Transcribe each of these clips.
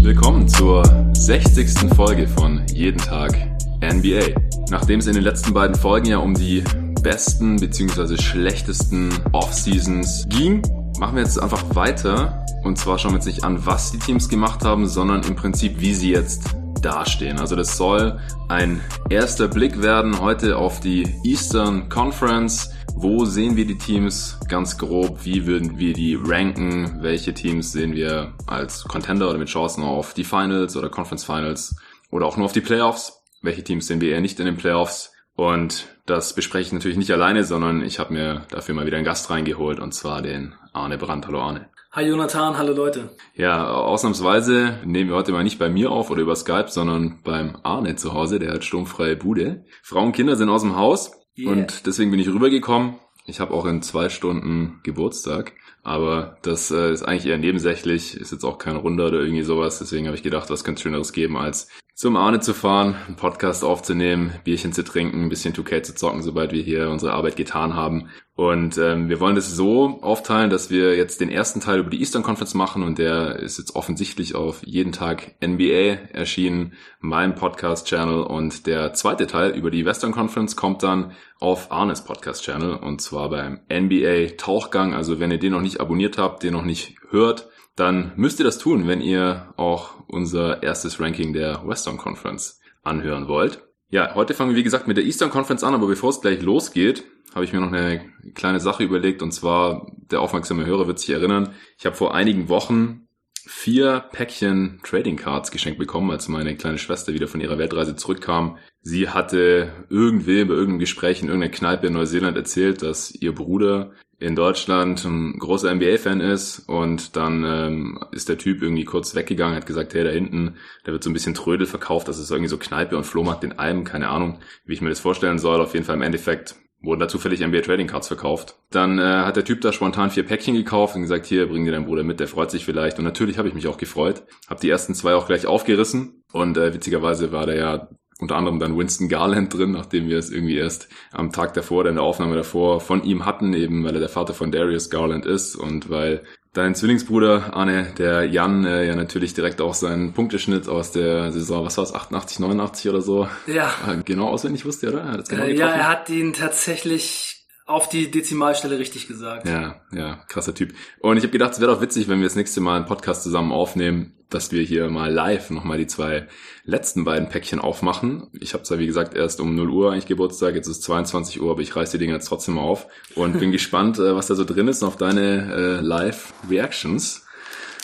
Willkommen zur 60. Folge von Jeden Tag NBA. Nachdem es in den letzten beiden Folgen ja um die besten bzw. schlechtesten Off-Seasons ging, machen wir jetzt einfach weiter. Und zwar schauen wir jetzt nicht an, was die Teams gemacht haben, sondern im Prinzip, wie sie jetzt dastehen. Also das soll ein erster Blick werden heute auf die Eastern Conference. Wo sehen wir die Teams ganz grob? Wie würden wir die ranken? Welche Teams sehen wir als Contender oder mit Chancen auf die Finals oder Conference Finals oder auch nur auf die Playoffs? Welche Teams sehen wir eher nicht in den Playoffs? Und das bespreche ich natürlich nicht alleine, sondern ich habe mir dafür mal wieder einen Gast reingeholt und zwar den Arne Brandt. Hallo Arne. Hi Jonathan, hallo Leute. Ja, ausnahmsweise nehmen wir heute mal nicht bei mir auf oder über Skype, sondern beim Arne zu Hause, der hat sturmfreie Bude. Frauen und Kinder sind aus dem Haus Yeah. und deswegen bin ich rübergekommen. Ich habe auch in zwei Stunden Geburtstag, aber das äh, ist eigentlich eher nebensächlich, ist jetzt auch kein Runder oder irgendwie sowas. Deswegen habe ich gedacht, was könnte Schöneres geben, als zum Arne zu fahren, einen Podcast aufzunehmen, Bierchen zu trinken, ein bisschen 2K zu zocken, sobald wir hier unsere Arbeit getan haben. Und ähm, wir wollen das so aufteilen, dass wir jetzt den ersten Teil über die Eastern Conference machen und der ist jetzt offensichtlich auf jeden Tag NBA erschienen, meinem Podcast-Channel und der zweite Teil über die Western Conference kommt dann auf Arnes Podcast-Channel und zwar beim NBA Tauchgang. Also wenn ihr den noch nicht abonniert habt, den noch nicht hört, dann müsst ihr das tun, wenn ihr auch unser erstes Ranking der Western Conference anhören wollt. Ja, heute fangen wir wie gesagt mit der Eastern Conference an, aber bevor es gleich losgeht, habe ich mir noch eine kleine Sache überlegt und zwar, der aufmerksame Hörer wird sich erinnern, ich habe vor einigen Wochen vier Päckchen Trading Cards geschenkt bekommen, als meine kleine Schwester wieder von ihrer Weltreise zurückkam. Sie hatte irgendwem bei irgendeinem Gespräch in irgendeiner Kneipe in Neuseeland erzählt, dass ihr Bruder in Deutschland ein großer NBA-Fan ist und dann ähm, ist der Typ irgendwie kurz weggegangen, hat gesagt, hey, da hinten, da wird so ein bisschen Trödel verkauft, das ist irgendwie so Kneipe und Flohmarkt in einem, keine Ahnung, wie ich mir das vorstellen soll. Auf jeden Fall im Endeffekt wurden da zufällig NBA Trading Cards verkauft. Dann äh, hat der Typ da spontan vier Päckchen gekauft und gesagt, hier, bring dir deinen Bruder mit, der freut sich vielleicht. Und natürlich habe ich mich auch gefreut. Hab die ersten zwei auch gleich aufgerissen und äh, witzigerweise war da ja unter anderem dann Winston Garland drin, nachdem wir es irgendwie erst am Tag davor oder in der Aufnahme davor von ihm hatten, eben weil er der Vater von Darius Garland ist und weil dein Zwillingsbruder Arne, der Jan, äh, ja natürlich direkt auch seinen Punkteschnitt aus der Saison, was war es, 88, 89 oder so, Ja, äh, genau auswendig wusste, oder? Er genau äh, ja, er hat ihn tatsächlich auf die Dezimalstelle richtig gesagt. Ja, ja, krasser Typ. Und ich habe gedacht, es wäre doch witzig, wenn wir das nächste Mal einen Podcast zusammen aufnehmen, dass wir hier mal live nochmal die zwei letzten beiden Päckchen aufmachen. Ich habe zwar, wie gesagt, erst um 0 Uhr eigentlich Geburtstag, jetzt ist 22 Uhr, aber ich reiß die Dinger jetzt trotzdem auf und bin gespannt, äh, was da so drin ist auf deine äh, Live-Reactions.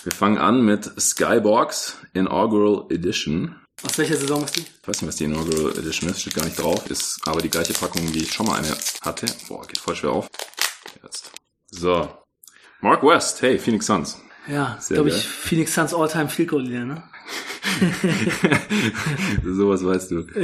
Wir fangen an mit Skybox Inaugural Edition. Aus welcher Saison ist die? Ich weiß nicht, was die Inaugural Edition ist, steht gar nicht drauf, ist aber die gleiche Packung, wie ich schon mal eine hatte. Boah, geht voll schwer auf. Jetzt. So. Mark West, hey, Phoenix Suns. Ja, Sehr glaube ich, Phoenix Suns All-Time Field Goal Leader, ne? Sowas weißt du.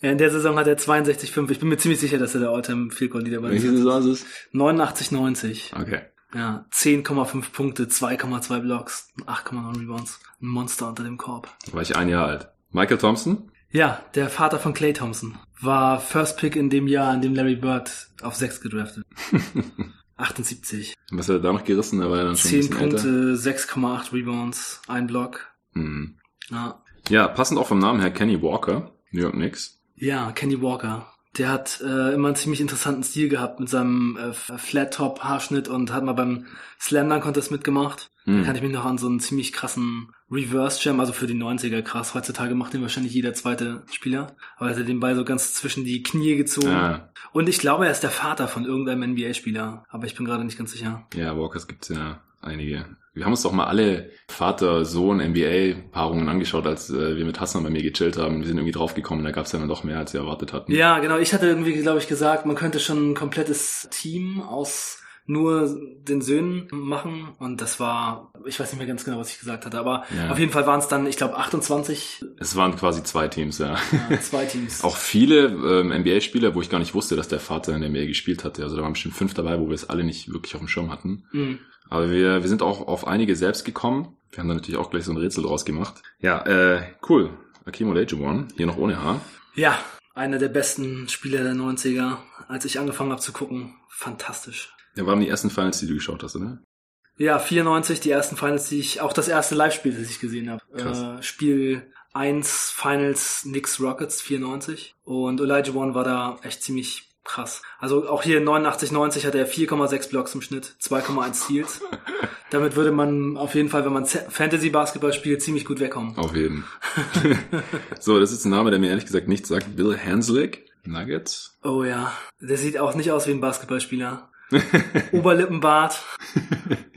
Ja, in der Saison hat er 62,5. Ich bin mir ziemlich sicher, dass er der All-Time Field Goal Leader war. Welche Saison ist es? 89,90. Okay. Ja, 10,5 Punkte, 2,2 Blocks, 8,9 Rebounds. Ein Monster unter dem Korb. Da war ich ein Jahr alt. Michael Thompson? Ja, der Vater von Clay Thompson war First Pick in dem Jahr, in dem Larry Bird auf 6 gedraftet. 78. Was hat er da noch gerissen? Da war er dann schon 10 ein bisschen Punkte, älter. 6,8 Rebounds, ein Block. Hm. Ja. Ja, passend auch vom Namen her Kenny Walker, New York Knicks. ja, Kenny Walker. Der hat äh, immer einen ziemlich interessanten Stil gehabt mit seinem äh, Flat-Top-Haarschnitt und hat mal beim Slam Dunk Contest mitgemacht. Hm. Da kann ich mich noch an so einen ziemlich krassen Reverse Jam, also für die 90er krass. Heutzutage macht den wahrscheinlich jeder zweite Spieler. Aber er hat den Ball so ganz zwischen die Knie gezogen. Ah, Und ich glaube, er ist der Vater von irgendeinem NBA-Spieler. Aber ich bin gerade nicht ganz sicher. ja, Walkers gibt's ja einige. Wir haben uns doch mal alle Vater-Sohn-NBA-Paarungen angeschaut, als äh, wir mit Hassan bei mir gechillt haben. Wir sind irgendwie draufgekommen, da gab's ja dann doch mehr, als wir erwartet hatten. Ja, genau. Ich hatte irgendwie, glaube ich, gesagt, man könnte schon ein komplettes Team aus nur den Söhnen machen und das war, ich weiß nicht mehr ganz genau, was ich gesagt hatte, aber Ja. auf jeden Fall waren es dann, ich glaube, 28 Es waren quasi zwei Teams, ja. ja, zwei Teams. Auch viele ähm, NBA-Spieler, wo ich gar nicht wusste, dass der Vater in der NBA gespielt hatte. Also da waren bestimmt fünf dabei, wo wir es alle nicht wirklich auf dem Schirm hatten. Mhm. Aber wir, wir sind auch auf einige selbst gekommen. Wir haben da natürlich auch gleich so ein Rätsel draus gemacht. Ja, äh, cool. Akim Olajuwon, hier noch ohne Haar. Ja, einer der besten Spieler der 90er. Als ich angefangen habe zu gucken, fantastisch. Ja, waren die ersten Finals, die du geschaut hast, oder? Ja, 94, die ersten Finals, die ich, auch das erste Live-Spiel, das ich gesehen habe. Krass. Äh, Spiel 1 Finals Knicks Rockets 94. Und Elijah One war da echt ziemlich krass. Also auch hier 89, 90 hatte er 4,6 Blocks im Schnitt, 2,1 Steals. Damit würde man auf jeden Fall, wenn man Z- Fantasy-Basketball spielt, ziemlich gut wegkommen. Auf jeden. so, das ist ein Name, der mir ehrlich gesagt nichts sagt. Bill Hanslick, Nuggets. Oh ja, der sieht auch nicht aus wie ein Basketballspieler. Oberlippenbart,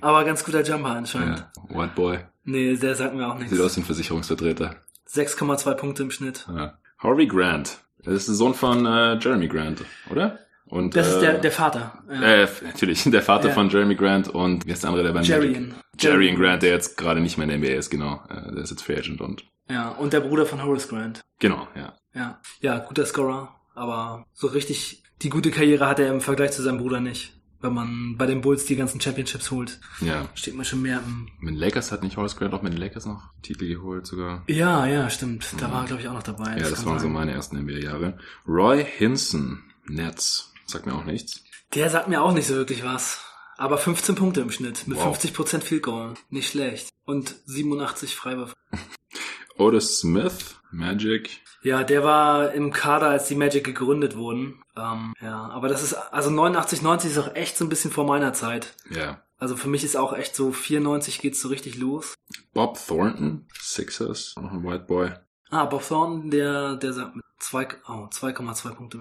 aber ganz guter Jumper anscheinend. Ja, White Boy. Nee, der sagt mir auch nichts. Sieht aus wie ein Versicherungsvertreter. 6,2 Punkte im Schnitt. Ja. Harvey Grant. Das ist der Sohn von äh, Jeremy Grant, oder? Und, Das äh, ist der, der Vater. Ja. Äh, natürlich, der Vater Ja. von Jeremy Grant und wie ist der andere, der beim. Magic? Jerian Grant, der jetzt gerade nicht mehr in der NBA ist, genau. Äh, der ist jetzt Free Agent und Ja, und der Bruder von Horace Grant. genau, ja. Ja, ja, guter Scorer, aber so richtig die gute Karriere hat er im Vergleich zu seinem Bruder nicht. Wenn man bei den Bulls die ganzen Championships holt, Ja. steht man schon mehr im... Mit den Lakers hat nicht Horace Grant auch mit den Lakers noch Titel geholt sogar. Ja, ja, stimmt. Da war er, glaube ich, auch noch dabei. Ja, das kann waren so sein. meine ersten NBA-Jahre. Roy Hinson, Nets. Sagt mir auch nichts. Der sagt mir auch nicht so wirklich was. Aber 15 Punkte im Schnitt mit Wow. 50% Field Goal. Nicht schlecht. Und 87 Freiwürfe. Otis Smith, Magic. Ja, der war im Kader, als die Magic gegründet wurden. Ähm, ja, aber das ist, also 89, 90 ist auch echt so ein bisschen vor meiner Zeit. Ja. Also für mich ist auch echt so 94 geht's so richtig los. Bob Thornton, Sixers. Noch ein White Boy. Ah, Bob Thornton, der, der sagt mit zwei, oh, 2,2 Punkte.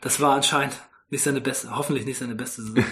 Das war anscheinend nicht seine beste, hoffentlich nicht seine beste Saison.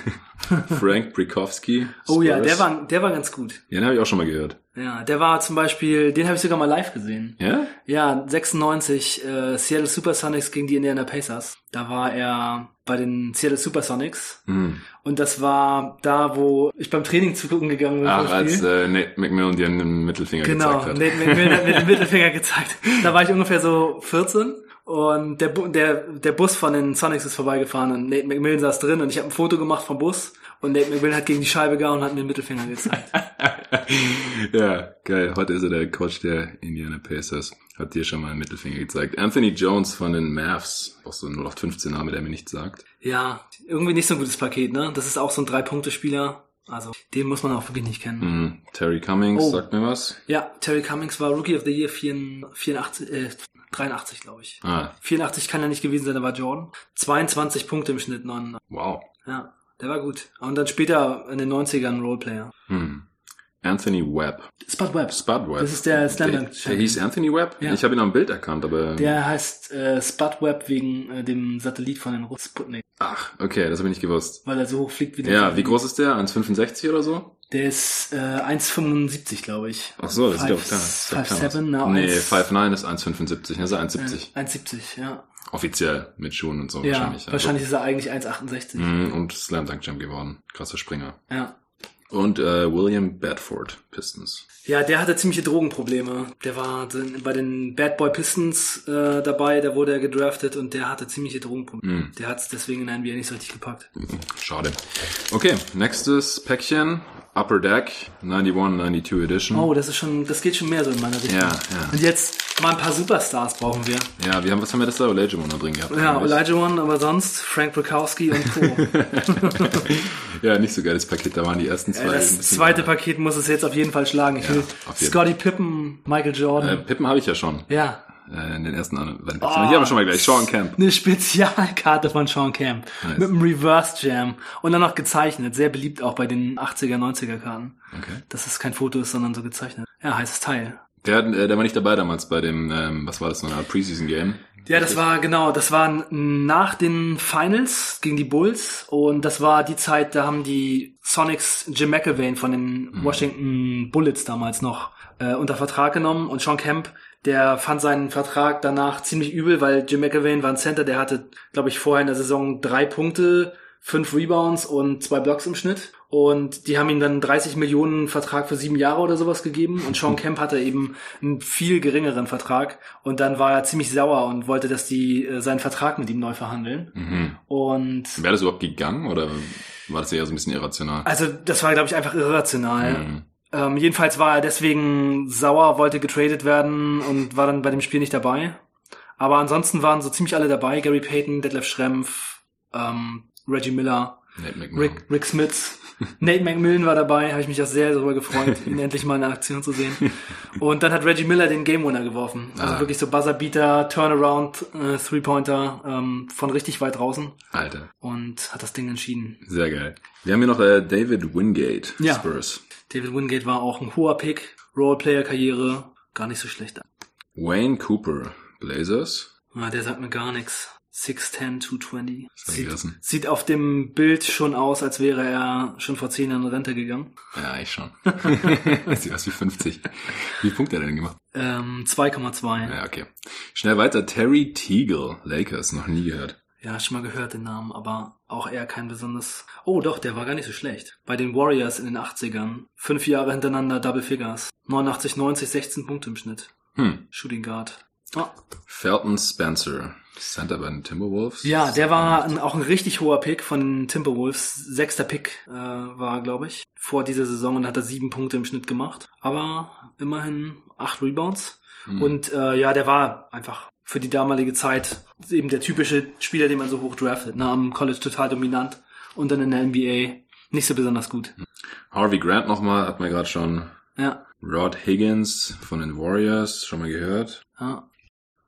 Frank Brikowski. oh ja, der war, der war ganz gut. Ja, den habe ich auch schon mal gehört. Ja, der war zum Beispiel, den habe ich sogar mal live gesehen. Ja? Ja, 96, äh, Seattle Supersonics gegen die Indiana Pacers. Da war er bei den Seattle Supersonics. Hm. Und das war da, wo ich beim Training zugucken gegangen bin. Ach, als äh, Nate McMillan dir einen Mittelfinger Genau, gezeigt Nate hat. McMillan hat mir den Mittelfinger gezeigt. Da war ich ungefähr so 14 und der, Bu der, der Bus von den Sonics ist vorbeigefahren und Nate McMillan saß drin und ich habe ein Foto gemacht vom Bus und Nate McMillan hat gegen die Scheibe gehauen und hat mir den Mittelfinger gezeigt. ja, geil. Heute ist er der Coach der Indiana Pacers. Hat dir schon mal einen Mittelfinger gezeigt. Anthony Jones von den Mavs. Auch so ein 0815 Name, der mir nichts sagt. Ja, irgendwie nicht so ein gutes Paket, ne? Das ist auch so ein Drei-Punkte-Spieler. Also, den muss man auch wirklich nicht kennen. Hm. Terry Cummings, Oh. sagt mir was. Ja, Terry Cummings war Rookie of the Year 84, äh, 83, glaube ich. Ah, 84 kann er nicht gewesen sein, da war Jordan. 22 Punkte im Schnitt, 9. wow. Ja, der war gut. Und dann später in den 90ern Roleplayer. Hm. Anthony Webb. Spud Webb. Spud Webb. Das ist der Slam Der, der hieß Anthony Webb? Ja. Ich habe ihn am Bild erkannt, aber... Der heißt äh, Spud Webb wegen äh, dem Satellit von den Russen Sputnik, Ach, okay, das habe ich nicht gewusst. weil er so hoch fliegt wie der Ja, wie groß ist der? 1,65 oder so? Der ist äh, 1,75, glaube ich. Ach so, das klar. das sieht doch klein 5'7", aus. na, Nee, 1 5'9 ist 1,75, das ist 1,70. Äh, 1,70, ja. Offiziell, mit Schuhen und so Ja, wahrscheinlich. wahrscheinlich, ist er eigentlich 1,68. Mhm, und Slam Dunk Champ geworden. Krasser Springer. Ja. Und äh, William Bedford, Pistons. Ja, der hatte ziemliche Drogenprobleme. Der war bei den Bad Boy Pistons äh, dabei, da wurde er gedraftet und der hatte ziemliche Drogenprobleme. Mhm. Der hat es deswegen in der NBA nicht so richtig gepackt. Schade. Okay, nächstes Päckchen. Upper Deck, 91, 92 Edition. Oh, das ist schon, das geht schon mehr so in meine Richtung. Ja, ja. Und jetzt mal ein paar Superstars brauchen wir. Ja, wir haben, was haben wir das da? Olajuwon da drin gehabt? Ja, One, aber sonst Frank Bukowski und Co. ja, nicht so geiles Paket. Da waren die ersten zwei. das zweite Paket muss es jetzt auf jeden Fall schlagen. Ich Ja, will Scotty Pippen, Michael Äh, Jordan. Pippen habe ich ja schon. ja. Äh, in den ersten. Hier Oh, haben wir schon mal gleich. Sean Camp. Eine Spezialkarte von Sean Camp. Nice. Mit einem Reverse Jam. Und dann noch gezeichnet. Sehr beliebt auch bei den 80er, 90er Karten. Okay. Dass es kein Foto ist, sondern so gezeichnet. Ja, heißes Teil. Der, äh, der war nicht dabei damals bei dem, ähm, was war das, so eine Art Preseason Game. Ja, das war genau, das war nach den Finals gegen die Bulls und das war die Zeit, da haben die Sonics Jim McElvain von den Washington Bullets damals noch äh, unter Vertrag genommen und Sean Kemp, der fand seinen Vertrag danach ziemlich übel, weil Jim McElvain war ein Center, der hatte, glaube ich, vorher in der Saison drei Punkte, fünf Rebounds und zwei Blocks im Schnitt. Und die haben ihm dann einen 30 Millionen Vertrag für sieben Jahre oder sowas gegeben. Und Sean Kemp hatte eben einen viel geringeren Vertrag. Und dann war er ziemlich sauer und wollte, dass die äh, seinen Vertrag mit ihm neu verhandeln. Mhm. Und Wäre das überhaupt gegangen oder war das eher so ein bisschen irrational? also das war, glaube ich, einfach irrational. Mhm. Ähm, jedenfalls war er deswegen sauer, wollte getradet werden und war dann bei dem Spiel nicht dabei. Aber ansonsten waren so ziemlich alle dabei. Gary Payton, Detlef Schrempf, ähm, Reggie Miller. Rick, Rick Smith, Nate McMillan war dabei, habe ich mich auch sehr darüber gefreut, ihn endlich mal in Aktion zu sehen. Und dann hat Reggie Miller den Game Winner geworfen. Also Ah. wirklich so Buzzerbeater, Turnaround, äh, Three-Pointer ähm, von richtig weit draußen Alter, und hat das Ding entschieden. sehr geil. Wir haben hier noch äh, David Wingate, Ja. Spurs. David Wingate war auch ein hoher Pick, Roleplayer-Karriere, gar nicht so schlecht. Wayne Cooper, Blazers. Ah, der sagt mir gar nichts. 6'10, 220. hab ich Sieht, sieht auf dem Bild schon aus, als wäre er schon vor zehn Jahren in Rente gegangen. Ja, ich schon. Sieht aus wie 50. Wie viel Punkte hat er denn gemacht? Ähm, 2,2. Ja, okay. Schnell weiter. Terry Teagle, Lakers, noch nie gehört. Ja, schon mal gehört den Namen, aber auch eher kein besonders. Oh, doch, der war gar nicht so schlecht. Bei den Warriors in den 80ern. Fünf Jahre hintereinander Double Figures. 89, 90, 16 Punkte im Schnitt. Hm. Shooting Guard. Ah. Felton Spencer, Center bei den Timberwolves. Ja, der war ein, auch ein richtig hoher Pick von den Timberwolves. Sechster Pick äh, war, glaube ich, vor dieser Saison und hat er sieben Punkte im Schnitt gemacht. Aber immerhin acht Rebounds. Hm. Und äh, ja, der war einfach für die damalige Zeit eben der typische Spieler, den man so hoch draftet. Ne? Am College total dominant und dann in der NBA nicht so besonders gut. Harvey Grant nochmal, hat man gerade schon. Ja, Rod Higgins von den Warriors, schon mal gehört. ja.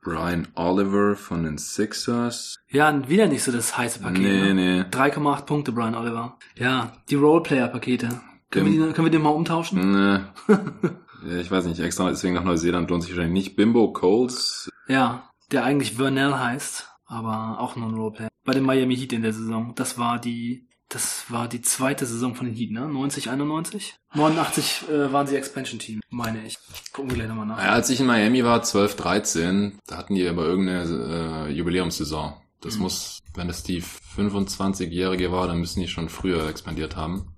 Brian Oliver von den Sixers. Ja, wieder nicht so das heiße Paket. Nee, ne? nee. 3,8 Punkte, Brian Oliver. Ja, die Roleplayer-Pakete. Können, wir die, können wir den mal umtauschen? Nee. ja, ich weiß nicht, extra deswegen nach Neuseeland lohnt sich wahrscheinlich nicht. Bimbo Coles. Ja, der eigentlich Vernell heißt, aber auch nur ein Roleplayer. Bei den Miami Heat in der Saison. Das war die, das war die zweite Saison von den Heat, ne? 90, 91? 89 äh, waren sie Expansion Team, meine ich. Gucken wir gleich nochmal nach. Ja, als ich in Miami war, 12, 13, da hatten die aber irgendeine äh, Jubiläumssaison. Das Mhm. muss, wenn das die 25-Jährige war, dann müssen die schon früher expandiert haben.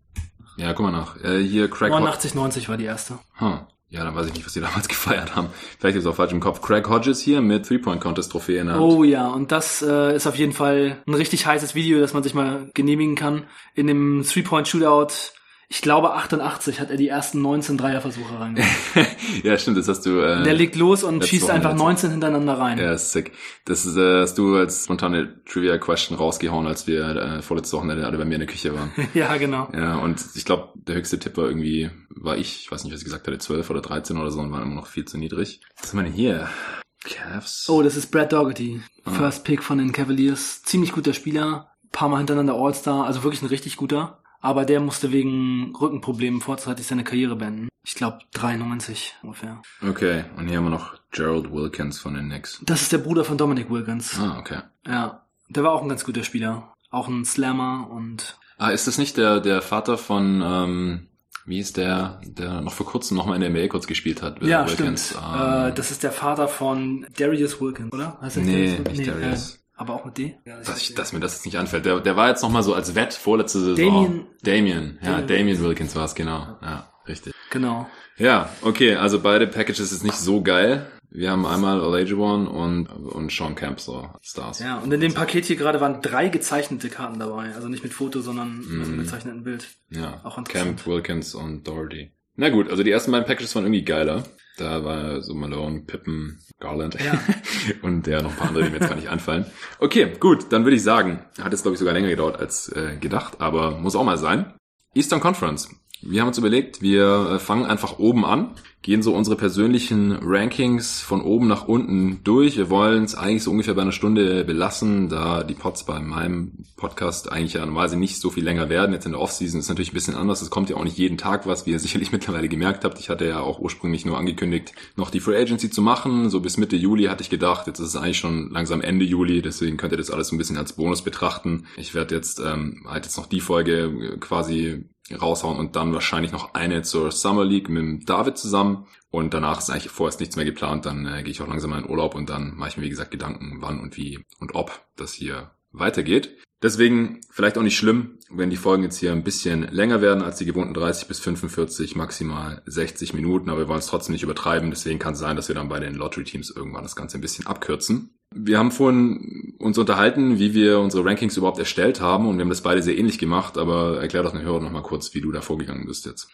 Ja, guck mal nach. Äh, hier Craig Hod- 89, 90 war die erste. Huh. Ja, dann weiß ich nicht, was die damals gefeiert haben. Vielleicht ist es auch falsch im Kopf. Craig Hodges hier mit Three-Point-Contest-Trophäe in der Hand. Oh ja, und das äh, ist auf jeden Fall ein richtig heißes Video, das man sich mal genehmigen kann. In dem Three-Point-Shootout, ich glaube 88, hat er die ersten 19 Dreierversuche reingemacht. ja, stimmt, das hast du... Äh, Der legt los und schießt Woche einfach letzte- 19 hintereinander rein. Ja, ist sick. Das ist, äh, hast du als spontane Trivia-Question rausgehauen, als wir äh, vorletzte Wochenende alle bei mir in der Küche waren. ja genau. Ja, und ich glaube, der höchste Tipp war irgendwie, war ich, ich weiß nicht, was ich gesagt hatte, 12 oder 13 oder so und waren immer noch viel zu niedrig. Was haben wir denn hier? Cavs? Oh, das ist Brad Dougherty. Ah. First Pick von den Cavaliers. Ziemlich guter Spieler. Paar Mal hintereinander All-Star. Also wirklich ein richtig guter. Aber der musste wegen Rückenproblemen vorzeitig seine Karriere beenden. Ich glaube 93 ungefähr. Okay, und hier haben wir noch Gerald Wilkins von den Knicks. Das ist der Bruder von Dominic Wilkins. Ah, okay. Ja. Der war auch ein ganz guter Spieler. Auch ein Slammer und Ah, ist das nicht der, der Vater von, ähm, wie ist der, der noch vor kurzem noch mal in der NBA kurz gespielt hat? ja, Wilkins. stimmt. Ähm, äh, das ist der Vater von Darius Wilkins, oder? Heißt Nee, nicht Darius. Äh, aber auch mit D? dass, ich, dass mir das jetzt nicht anfällt. Der, der war jetzt noch mal so als Wett vorletzte Saison. Damien- Damien, ja, Damien Damien Wilkins war es, genau. Ja, richtig. Genau. Ja, okay, also beide Packages ist nicht so geil. Wir haben einmal Olajuwon und, und Sean Kemp so Stars. Ja, und in dem Paket hier gerade waren drei gezeichnete Karten dabei. Also nicht mit Foto, sondern mit einem gezeichneten Bild. Ja, Auch. Kemp, Wilkins und Doherty. Na gut, also die ersten beiden Packages waren irgendwie geiler. Da war so Malone, Pippen, Garland Ja. und ja, noch ein paar andere, die mir jetzt gar nicht einfallen. Okay, gut, dann würde ich sagen, hat jetzt glaube ich sogar länger gedauert als äh, gedacht, aber muss auch mal sein. Eastern Conference. Wir haben uns überlegt, wir äh, fangen einfach oben an, gehen so unsere persönlichen Rankings von oben nach unten durch. Wir wollen es eigentlich so ungefähr bei einer Stunde belassen, da die Pods bei meinem Podcast eigentlich ja normalerweise nicht so viel länger werden. Jetzt in der Offseason ist natürlich ein bisschen anders. Es kommt ja auch nicht jeden Tag was, wie ihr sicherlich mittlerweile gemerkt habt. Ich hatte ja auch ursprünglich nur angekündigt, noch die Free Agency zu machen. So bis Mitte Juli hatte ich gedacht. Jetzt ist es eigentlich schon langsam Ende Juli, deswegen könnt ihr das alles so ein bisschen als Bonus betrachten. Ich werde jetzt ähm, halt jetzt noch die Folge äh, quasi raushauen und dann wahrscheinlich noch eine zur Summer League mit David zusammen. Und danach ist eigentlich vorerst nichts mehr geplant. Dann äh, gehe ich auch langsam mal in Urlaub und dann mache ich mir, wie gesagt, Gedanken, wann und wie und ob das hier weitergeht. Deswegen vielleicht auch nicht schlimm, wenn die Folgen jetzt hier ein bisschen länger werden als die gewohnten 30 bis 45, maximal 60 Minuten, aber wir wollen es trotzdem nicht übertreiben. Deswegen kann es sein, dass wir dann bei den Lottery-Teams irgendwann das Ganze ein bisschen abkürzen. Wir haben vorhin uns unterhalten, wie wir unsere Rankings überhaupt erstellt haben und wir haben das beide sehr ähnlich gemacht, aber erklär doch den Hörern nochmal kurz, wie du da vorgegangen bist jetzt.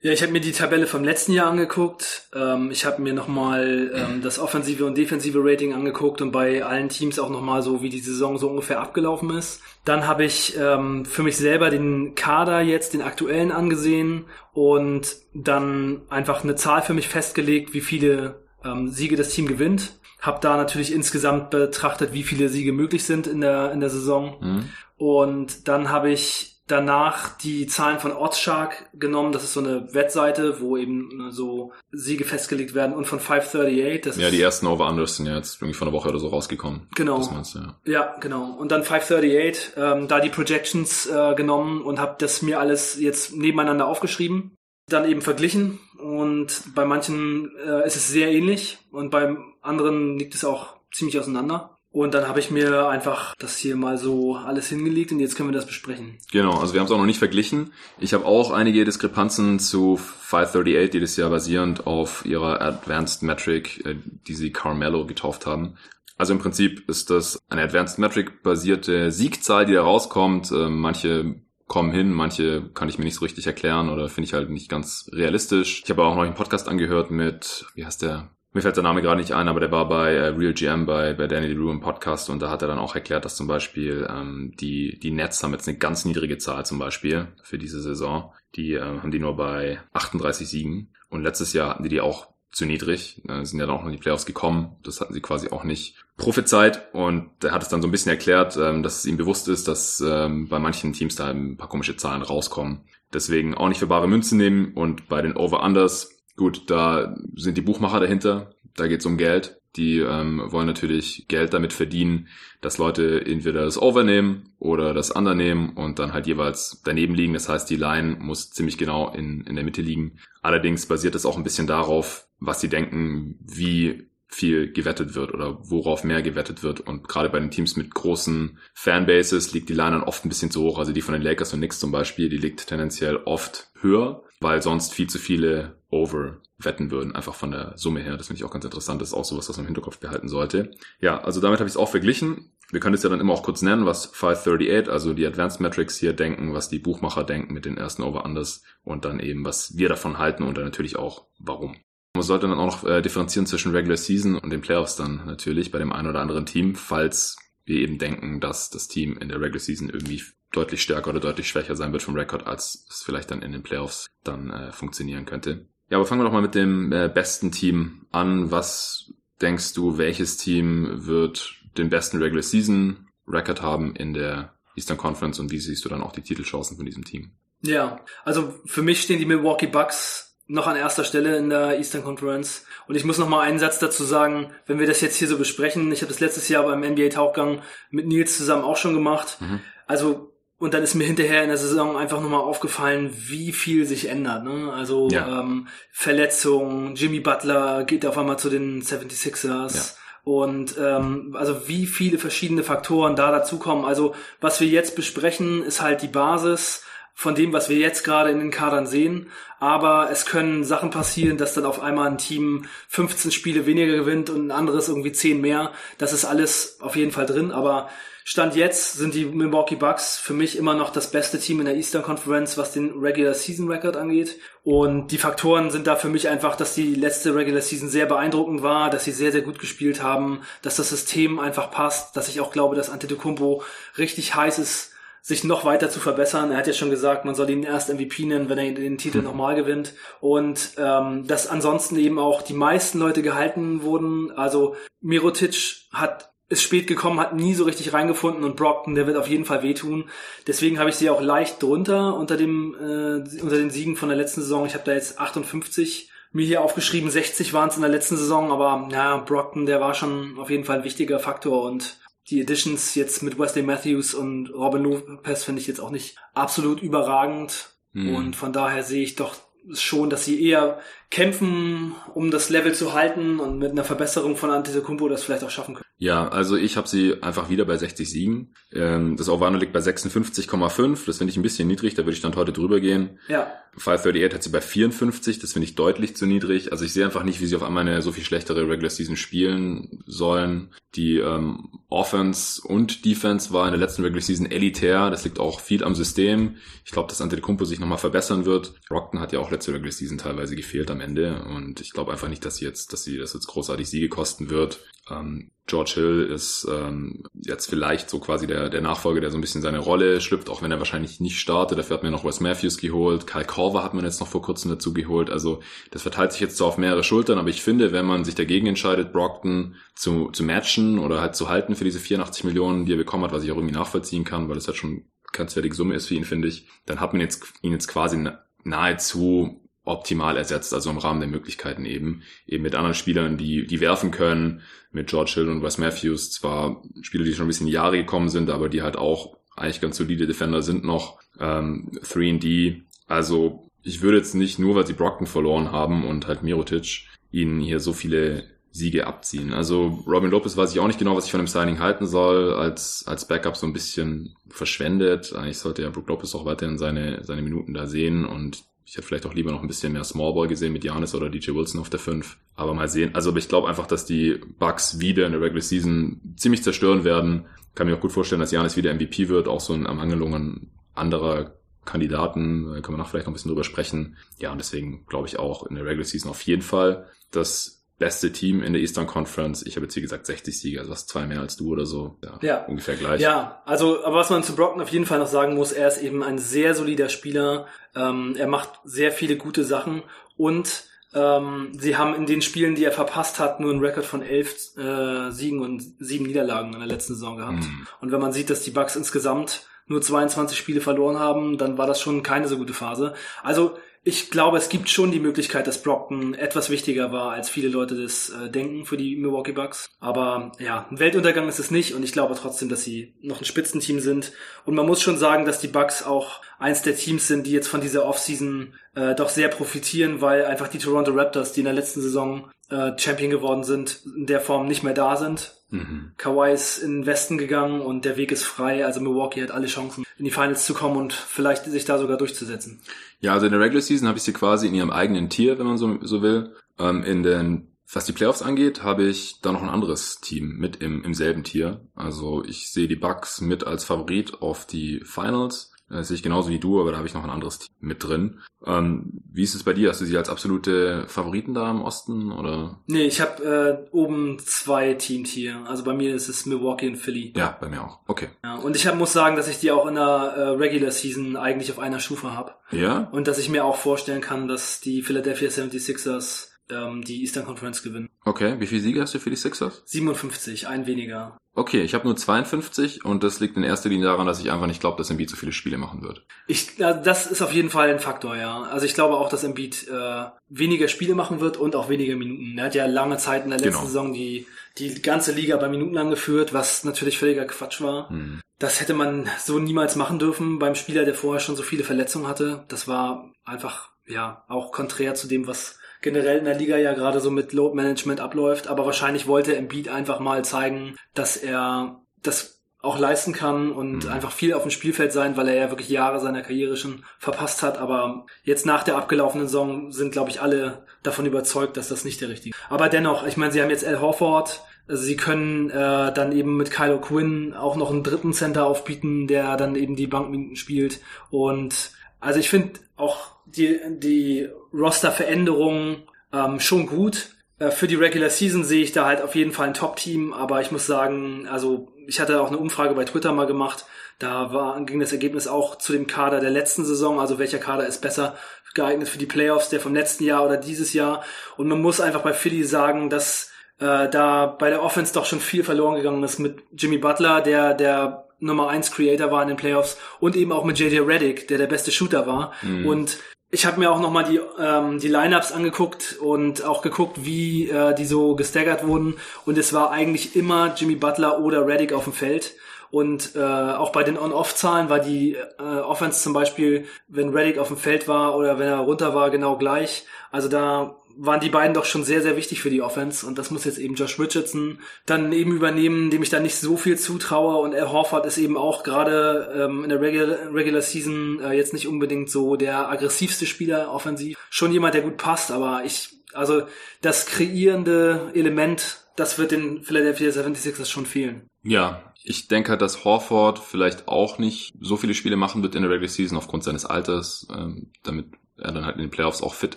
Ja, ich habe mir die Tabelle vom letzten Jahr angeguckt. Ähm, ich habe mir nochmal ähm, das offensive und defensive Rating angeguckt und bei allen Teams auch nochmal so, wie die Saison so ungefähr abgelaufen ist. Dann habe ich ähm, für mich selber den Kader jetzt, den aktuellen angesehen und dann einfach eine Zahl für mich festgelegt, wie viele ähm, Siege das Team gewinnt. Hab da natürlich insgesamt betrachtet, wie viele Siege möglich sind in der, in der Saison. Mhm. Und dann habe ich danach die Zahlen von Oddshark genommen. Das ist so eine Wettseite, wo eben so Siege festgelegt werden und von 538. Das ja, die ersten Over-Unders sind ja jetzt irgendwie von einer Woche oder so rausgekommen. Genau. Meinst, ja. ja. genau. Und dann 538, ähm, da die Projections äh, genommen und habe das mir alles jetzt nebeneinander aufgeschrieben. Dann eben verglichen und bei manchen äh, ist es sehr ähnlich und beim anderen liegt es auch ziemlich auseinander. Und dann habe ich mir einfach das hier mal so alles hingelegt und jetzt können wir das besprechen. Genau, also wir haben es auch noch nicht verglichen. Ich habe auch einige Diskrepanzen zu 538, die das ja basierend auf ihrer Advanced Metric, äh, die sie Carmelo getauft haben. Also im Prinzip ist das eine Advanced Metric basierte Siegzahl, die da rauskommt. Ähm, manche kommen hin, manche kann ich mir nicht so richtig erklären oder finde ich halt nicht ganz realistisch. Ich habe auch noch einen Podcast angehört mit, wie heißt der? mir fällt der Name gerade nicht ein, aber der war bei äh, Real GM, bei, bei Danny DeRue im Podcast und da hat er dann auch erklärt, dass zum Beispiel ähm, die, die Nets haben jetzt eine ganz niedrige Zahl zum Beispiel für diese Saison. Die äh, haben die nur bei 38 Siegen und letztes Jahr hatten die die auch zu niedrig, äh, sind ja dann auch noch in die Playoffs gekommen, das hatten sie quasi auch nicht prophezeit und er hat es dann so ein bisschen erklärt, ähm, dass es ihm bewusst ist, dass ähm, bei manchen Teams da ein paar komische Zahlen rauskommen. Deswegen auch nicht für bare Münze nehmen und bei den Over-Unders Gut, da sind die Buchmacher dahinter, da geht's um Geld. Die ähm, wollen natürlich Geld damit verdienen, dass Leute entweder das Over nehmen oder das Under nehmen und dann halt jeweils daneben liegen. Das heißt, die Line muss ziemlich genau in, in der Mitte liegen. Allerdings basiert es auch ein bisschen darauf, was sie denken, wie viel gewettet wird oder worauf mehr gewettet wird. Und gerade bei den Teams mit großen Fanbases liegt die Line dann oft ein bisschen zu hoch. Also die von den Lakers und Knicks zum Beispiel, die liegt tendenziell oft höher weil sonst viel zu viele over wetten würden, einfach von der Summe her. Das finde ich auch ganz interessant. Das ist auch sowas, was man im Hinterkopf behalten sollte. Ja, also damit habe ich es auch verglichen. Wir können es ja dann immer auch kurz nennen, was 538, also die Advanced Metrics hier denken, was die Buchmacher denken mit den ersten Over-Unders und dann eben, was wir davon halten und dann natürlich auch, warum. Man sollte dann auch noch äh, differenzieren zwischen Regular Season und den Playoffs dann natürlich bei dem einen oder anderen Team, falls wir eben denken, dass das Team in der Regular Season irgendwie deutlich stärker oder deutlich schwächer sein wird vom Rekord, als es vielleicht dann in den Playoffs dann äh, funktionieren könnte. Ja, aber fangen wir doch mal mit dem äh, besten Team an. Was denkst du, welches Team wird den besten Regular Season Record haben in der Eastern Conference und wie siehst du dann auch die Titelchancen von diesem Team? Ja, also für mich stehen die Milwaukee Bucks noch an erster Stelle in der Eastern Conference. Und ich muss noch mal einen Satz dazu sagen, wenn wir das jetzt hier so besprechen, ich habe das letztes Jahr beim NBA Tauchgang mit Nils zusammen auch schon gemacht. Mhm. Also und dann ist mir hinterher in der Saison einfach nochmal aufgefallen, wie viel sich ändert. Ne? Also ja. ähm, Verletzungen, Jimmy Butler geht auf einmal zu den 76ers. Ja. Und ähm, also wie viele verschiedene Faktoren da dazukommen. Also was wir jetzt besprechen, ist halt die Basis von dem, was wir jetzt gerade in den Kadern sehen. Aber es können Sachen passieren, dass dann auf einmal ein Team 15 Spiele weniger gewinnt und ein anderes irgendwie 10 mehr. Das ist alles auf jeden Fall drin. Aber Stand jetzt sind die Milwaukee Bucks für mich immer noch das beste Team in der Eastern Conference, was den Regular Season Record angeht. Und die Faktoren sind da für mich einfach, dass die letzte Regular Season sehr beeindruckend war, dass sie sehr, sehr gut gespielt haben, dass das System einfach passt, dass ich auch glaube, dass Antetokounmpo richtig heiß ist, sich noch weiter zu verbessern. Er hat ja schon gesagt, man soll ihn erst MVP nennen, wenn er den Titel hm. nochmal gewinnt. Und ähm, dass ansonsten eben auch die meisten Leute gehalten wurden. Also Mirotic hat ist spät gekommen, hat nie so richtig reingefunden und Brockton, der wird auf jeden Fall wehtun. Deswegen habe ich sie auch leicht drunter unter dem äh, unter den Siegen von der letzten Saison. Ich habe da jetzt 58 mir hier aufgeschrieben, 60 waren es in der letzten Saison, aber ja, Brockton, der war schon auf jeden Fall ein wichtiger Faktor und die Editions jetzt mit Wesley Matthews und Robin Lopez finde ich jetzt auch nicht absolut überragend. Mhm. Und von daher sehe ich doch schon, dass sie eher kämpfen, um das Level zu halten und mit einer Verbesserung von Antetokounmpo das vielleicht auch schaffen können. Ja, also ich habe sie einfach wieder bei 60 Siegen. Ähm, das Ovano liegt bei 56,5. Das finde ich ein bisschen niedrig, da würde ich dann heute drüber gehen. Ja. 538 hat sie bei 54, das finde ich deutlich zu niedrig. Also ich sehe einfach nicht, wie sie auf einmal eine so viel schlechtere Regular Season spielen sollen. Die ähm, Offense und Defense war in der letzten Regular Season elitär. Das liegt auch viel am System. Ich glaube, dass Antetokounmpo sich nochmal verbessern wird. Rockton hat ja auch letzte Regular Season teilweise gefehlt am Ende und ich glaube einfach nicht, dass sie jetzt, dass sie das jetzt großartig Siege kosten wird. Ähm, George Hill ist ähm, jetzt vielleicht so quasi der, der Nachfolger, der so ein bisschen seine Rolle schlüpft, auch wenn er wahrscheinlich nicht startet. Dafür hat man noch Wes Matthews geholt. Kyle Korver hat man jetzt noch vor kurzem dazu geholt. Also das verteilt sich jetzt so auf mehrere Schultern, aber ich finde, wenn man sich dagegen entscheidet, Brockton zu, zu matchen oder halt zu halten für diese 84 Millionen, die er bekommen hat, was ich auch irgendwie nachvollziehen kann, weil es halt schon grenzwertige Summe ist für ihn, finde ich, dann hat man jetzt ihn jetzt quasi nahezu optimal ersetzt, also im Rahmen der Möglichkeiten eben, eben mit anderen Spielern, die, die werfen können, mit George Hill und Wes Matthews, zwar Spieler, die schon ein bisschen Jahre gekommen sind, aber die halt auch eigentlich ganz solide Defender sind noch, ähm, 3D, also ich würde jetzt nicht nur, weil sie Brockton verloren haben und halt Mirotic, ihnen hier so viele Siege abziehen. Also Robin Lopez weiß ich auch nicht genau, was ich von dem Signing halten soll, als, als Backup so ein bisschen verschwendet. Eigentlich sollte ja Brook Lopez auch weiterhin seine, seine Minuten da sehen und ich hätte vielleicht auch lieber noch ein bisschen mehr Smallball gesehen mit Janis oder DJ Wilson auf der 5. Aber mal sehen. Also ich glaube einfach, dass die Bucks wieder in der Regular Season ziemlich zerstören werden. Kann mir auch gut vorstellen, dass Janis wieder MVP wird, auch so in Ermangelungen anderer Kandidaten. Da können wir noch vielleicht noch ein bisschen drüber sprechen. Ja, und deswegen glaube ich auch in der Regular Season auf jeden Fall, dass beste Team in der Eastern Conference. Ich habe jetzt wie gesagt 60 Siege, also hast zwei mehr als du oder so. Ja, ja. ungefähr gleich. Ja, also aber was man zu Brockton auf jeden Fall noch sagen muss, er ist eben ein sehr solider Spieler. Ähm, er macht sehr viele gute Sachen und ähm, sie haben in den Spielen, die er verpasst hat, nur einen Rekord von elf äh, Siegen und sieben Niederlagen in der letzten Saison gehabt. Mhm. Und wenn man sieht, dass die Bucks insgesamt nur 22 Spiele verloren haben, dann war das schon keine so gute Phase. Also ich glaube, es gibt schon die Möglichkeit, dass Brockton etwas wichtiger war, als viele Leute das äh, denken für die Milwaukee Bucks. Aber ja, ein Weltuntergang ist es nicht und ich glaube trotzdem, dass sie noch ein Spitzenteam sind. Und man muss schon sagen, dass die Bucks auch eins der Teams sind, die jetzt von dieser Offseason äh, doch sehr profitieren, weil einfach die Toronto Raptors, die in der letzten Saison äh, Champion geworden sind, in der Form nicht mehr da sind. Mhm. Kawhi ist in den Westen gegangen und der Weg ist frei. Also Milwaukee hat alle Chancen, in die Finals zu kommen und vielleicht sich da sogar durchzusetzen. Ja, also in der Regular Season habe ich sie quasi in ihrem eigenen Tier, wenn man so, so will. Ähm, in den, was die Playoffs angeht, habe ich da noch ein anderes Team mit im, im selben Tier. Also ich sehe die Bucks mit als Favorit auf die Finals. Das sehe ich genauso wie du, aber da habe ich noch ein anderes Team mit drin. Ähm, wie ist es bei dir? Hast du sie als absolute Favoriten da im Osten oder? Nee, ich habe äh, oben zwei Teams hier. Also bei mir ist es Milwaukee und Philly. Ja, bei mir auch. Okay. Ja, und ich hab, muss sagen, dass ich die auch in der äh, Regular Season eigentlich auf einer Stufe habe. Ja. Und dass ich mir auch vorstellen kann, dass die Philadelphia 76ers ähm, die Eastern Conference gewinnen. Okay, wie viele Siege hast du für die Sixers? 57, ein weniger. Okay, ich habe nur 52 und das liegt in erster Linie daran, dass ich einfach nicht glaube, dass Embiid so viele Spiele machen wird. Ich, das ist auf jeden Fall ein Faktor, ja. Also ich glaube auch, dass Embiid äh, weniger Spiele machen wird und auch weniger Minuten. Er hat ja lange Zeit in der letzten genau. Saison die, die ganze Liga bei Minuten angeführt, was natürlich völliger Quatsch war. Hm. Das hätte man so niemals machen dürfen beim Spieler, der vorher schon so viele Verletzungen hatte. Das war einfach, ja, auch konträr zu dem, was generell in der Liga ja gerade so mit Load Management abläuft, aber wahrscheinlich wollte Embiid einfach mal zeigen, dass er das auch leisten kann und mhm. einfach viel auf dem Spielfeld sein, weil er ja wirklich Jahre seiner Karriere schon verpasst hat. Aber jetzt nach der abgelaufenen Saison sind, glaube ich, alle davon überzeugt, dass das nicht der richtige. Aber dennoch, ich meine, sie haben jetzt Al Horford, also sie können äh, dann eben mit Kylo Quinn auch noch einen dritten Center aufbieten, der dann eben die Bankminuten spielt. Und also ich finde auch die, die Roster-Veränderungen ähm, schon gut. Äh, für die Regular Season sehe ich da halt auf jeden Fall ein Top-Team, aber ich muss sagen, also ich hatte auch eine Umfrage bei Twitter mal gemacht, da war, ging das Ergebnis auch zu dem Kader der letzten Saison, also welcher Kader ist besser geeignet für die Playoffs, der vom letzten Jahr oder dieses Jahr. Und man muss einfach bei Philly sagen, dass äh, da bei der Offense doch schon viel verloren gegangen ist mit Jimmy Butler, der der Nummer 1 Creator war in den Playoffs und eben auch mit JJ Reddick, der der beste Shooter war. Mhm. Und ich habe mir auch nochmal die, ähm, die Lineups angeguckt und auch geguckt, wie äh, die so gestaggert wurden. Und es war eigentlich immer Jimmy Butler oder Reddick auf dem Feld. Und äh, auch bei den On-Off-Zahlen war die äh, Offense zum Beispiel, wenn Reddick auf dem Feld war oder wenn er runter war, genau gleich. Also da waren die beiden doch schon sehr, sehr wichtig für die Offense. Und das muss jetzt eben Josh Richardson dann eben übernehmen, dem ich da nicht so viel zutraue. Und Al Horford ist eben auch gerade ähm, in der Regular, Regular Season äh, jetzt nicht unbedingt so der aggressivste Spieler offensiv. Schon jemand, der gut passt, aber ich, also das kreierende Element, das wird den Philadelphia 76ers schon fehlen. Ja, ich denke halt, dass Horford vielleicht auch nicht so viele Spiele machen wird in der Regular Season aufgrund seines Alters. Ähm, damit er dann halt in den Playoffs auch fit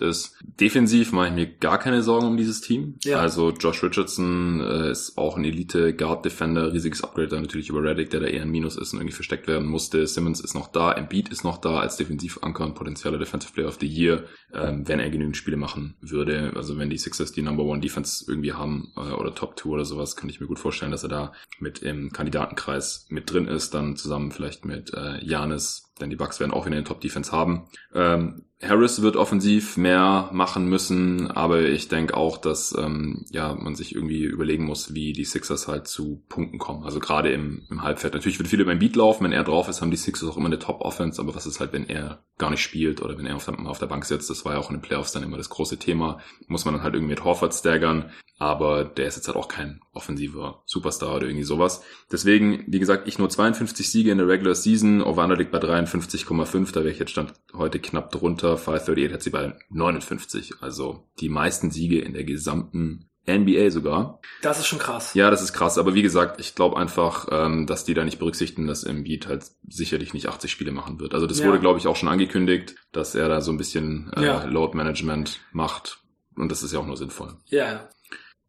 ist. Defensiv mache ich mir gar keine Sorgen um dieses Team. Ja. Also Josh Richardson äh, ist auch ein Elite Guard Defender, riesiges Upgrade da natürlich über Reddick, der da eher ein Minus ist und irgendwie versteckt werden musste. Simmons ist noch da, Embiid ist noch da als Defensivanker und potenzieller Defensive Player of the Year, ähm, wenn er genügend Spiele machen würde. Also wenn die Sixers die Number One Defense irgendwie haben äh, oder Top Two oder sowas, kann ich mir gut vorstellen, dass er da mit im Kandidatenkreis mit drin ist, dann zusammen vielleicht mit äh, Janis denn die Bucks werden auch wieder eine Top-Defense haben. Ähm, Harris wird offensiv mehr machen müssen, aber ich denke auch, dass ähm, ja man sich irgendwie überlegen muss, wie die Sixers halt zu Punkten kommen. Also gerade im, im Halbfeld. Natürlich wird viel über den Beat laufen, wenn er drauf ist, haben die Sixers auch immer eine Top-Offense, aber was ist halt, wenn er gar nicht spielt oder wenn er auf der, auf der Bank sitzt? Das war ja auch in den Playoffs dann immer das große Thema. Muss man dann halt irgendwie mit Horford staggern, aber der ist jetzt halt auch kein offensiver Superstar oder irgendwie sowas. Deswegen, wie gesagt, ich nur 52 Siege in der Regular Season, Over liegt bei 53,5, da wäre ich jetzt stand heute knapp drunter 538 hat sie bei 59. Also die meisten Siege in der gesamten NBA sogar. Das ist schon krass. Ja, das ist krass. Aber wie gesagt, ich glaube einfach, ähm, dass die da nicht berücksichtigen, dass Embiid halt sicherlich nicht 80 Spiele machen wird. Also das ja. wurde, glaube ich, auch schon angekündigt, dass er da so ein bisschen äh, ja. Load Management macht. Und das ist ja auch nur sinnvoll. Ja.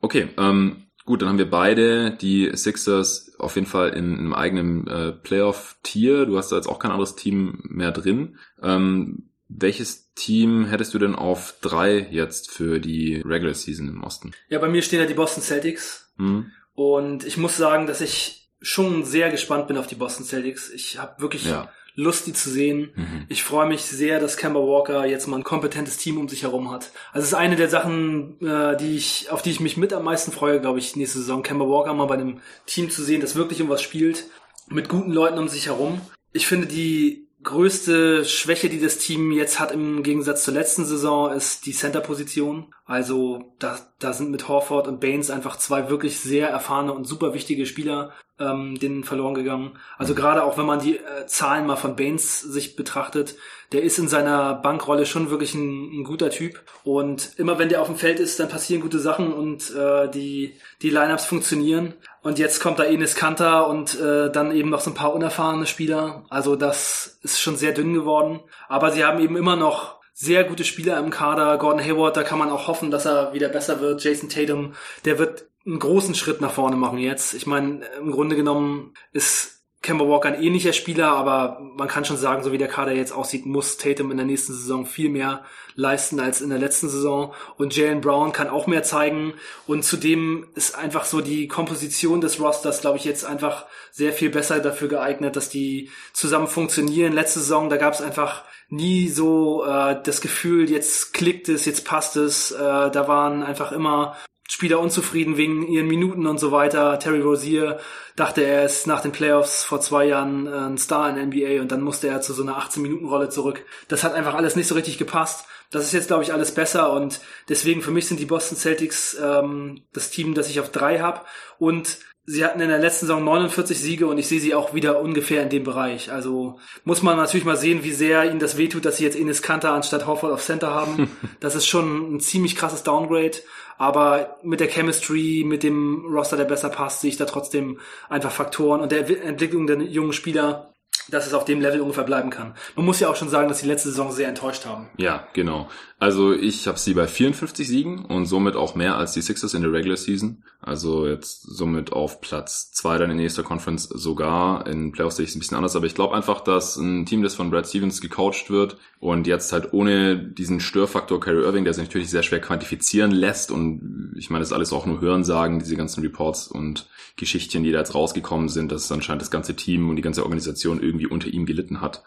Okay, ähm, gut, dann haben wir beide die Sixers auf jeden Fall in, in einem eigenen äh, Playoff-Tier. Du hast da jetzt auch kein anderes Team mehr drin. Ähm, welches Team hättest du denn auf drei jetzt für die Regular Season im Osten? Ja, bei mir stehen ja die Boston Celtics. Mhm. Und ich muss sagen, dass ich schon sehr gespannt bin auf die Boston Celtics. Ich habe wirklich ja. Lust, die zu sehen. Mhm. Ich freue mich sehr, dass Kemba Walker jetzt mal ein kompetentes Team um sich herum hat. Also es ist eine der Sachen, äh, die ich, auf die ich mich mit am meisten freue, glaube ich, nächste Saison. Kemba Walker mal bei einem Team zu sehen, das wirklich um was spielt, mit guten Leuten um sich herum. Ich finde die größte Schwäche, die das Team jetzt hat im Gegensatz zur letzten Saison, ist die Center-Position. Also da, da sind mit Horford und Baines einfach zwei wirklich sehr erfahrene und super wichtige Spieler ähm, denen verloren gegangen. Also mhm. gerade auch wenn man die äh, Zahlen mal von Baines sich betrachtet, der ist in seiner Bankrolle schon wirklich ein, ein, guter Typ. Und immer wenn der auf dem Feld ist, dann passieren gute Sachen und äh, die, die Lineups funktionieren. Und jetzt kommt da Enes Kanter und äh, dann eben noch so ein paar unerfahrene Spieler. Also das ist schon sehr dünn geworden. Aber sie haben eben immer noch sehr gute Spieler im Kader. Gordon Hayward, da kann man auch hoffen, dass er wieder besser wird. Jason Tatum, der wird einen großen Schritt nach vorne machen jetzt. Ich meine, im Grunde genommen ist Kemba Walker ein ähnlicher Spieler, aber man kann schon sagen, so wie der Kader jetzt aussieht, muss Tatum in der nächsten Saison viel mehr leisten als in der letzten Saison. Und Jalen Brown kann auch mehr zeigen. Und zudem ist einfach so die Komposition des Rosters, glaube ich, jetzt einfach sehr viel besser dafür geeignet, dass die zusammen funktionieren. Letzte Saison, da gab es einfach nie so äh, das Gefühl, jetzt klickt es, jetzt passt es. Äh, da waren einfach immer Spieler unzufrieden wegen ihren Minuten und so weiter. Terry Rozier dachte, er ist nach den Playoffs vor zwei Jahren äh, ein Star in der NBA und dann musste er zu so einer 18-Minuten-Rolle zurück. Das hat einfach alles nicht so richtig gepasst. Das ist jetzt, glaube ich, alles besser und deswegen für mich sind die Boston Celtics ähm, das Team, das ich auf drei habe und Sie hatten in der letzten Saison 49 Siege und ich sehe sie auch wieder ungefähr in dem Bereich. Also muss man natürlich mal sehen, wie sehr ihnen das wehtut, dass sie jetzt Ines Kanter anstatt Hofford auf Center haben. Das ist schon ein ziemlich krasses Downgrade. Aber mit der Chemistry, mit dem Roster, der besser passt, sehe ich da trotzdem einfach Faktoren und der Entwicklung der jungen Spieler, dass es auf dem Level ungefähr bleiben kann. Man muss ja auch schon sagen, dass sie letzte Saison sehr enttäuscht haben. Ja, genau. Also ich habe sie bei 54 Siegen und somit auch mehr als die Sixers in der Regular Season. Also jetzt somit auf Platz zwei dann in nächster Conference sogar. In Playoffs sehe ich es ein bisschen anders, aber ich glaube einfach, dass ein Team, das von Brad Stevens gecoacht wird und jetzt halt ohne diesen Störfaktor Kyrie Irving, der sich natürlich sehr schwer quantifizieren lässt und ich meine, das ist alles auch nur Hörensagen, diese ganzen Reports und Geschichten, die da jetzt rausgekommen sind, dass anscheinend das ganze Team und die ganze Organisation irgendwie unter ihm gelitten hat.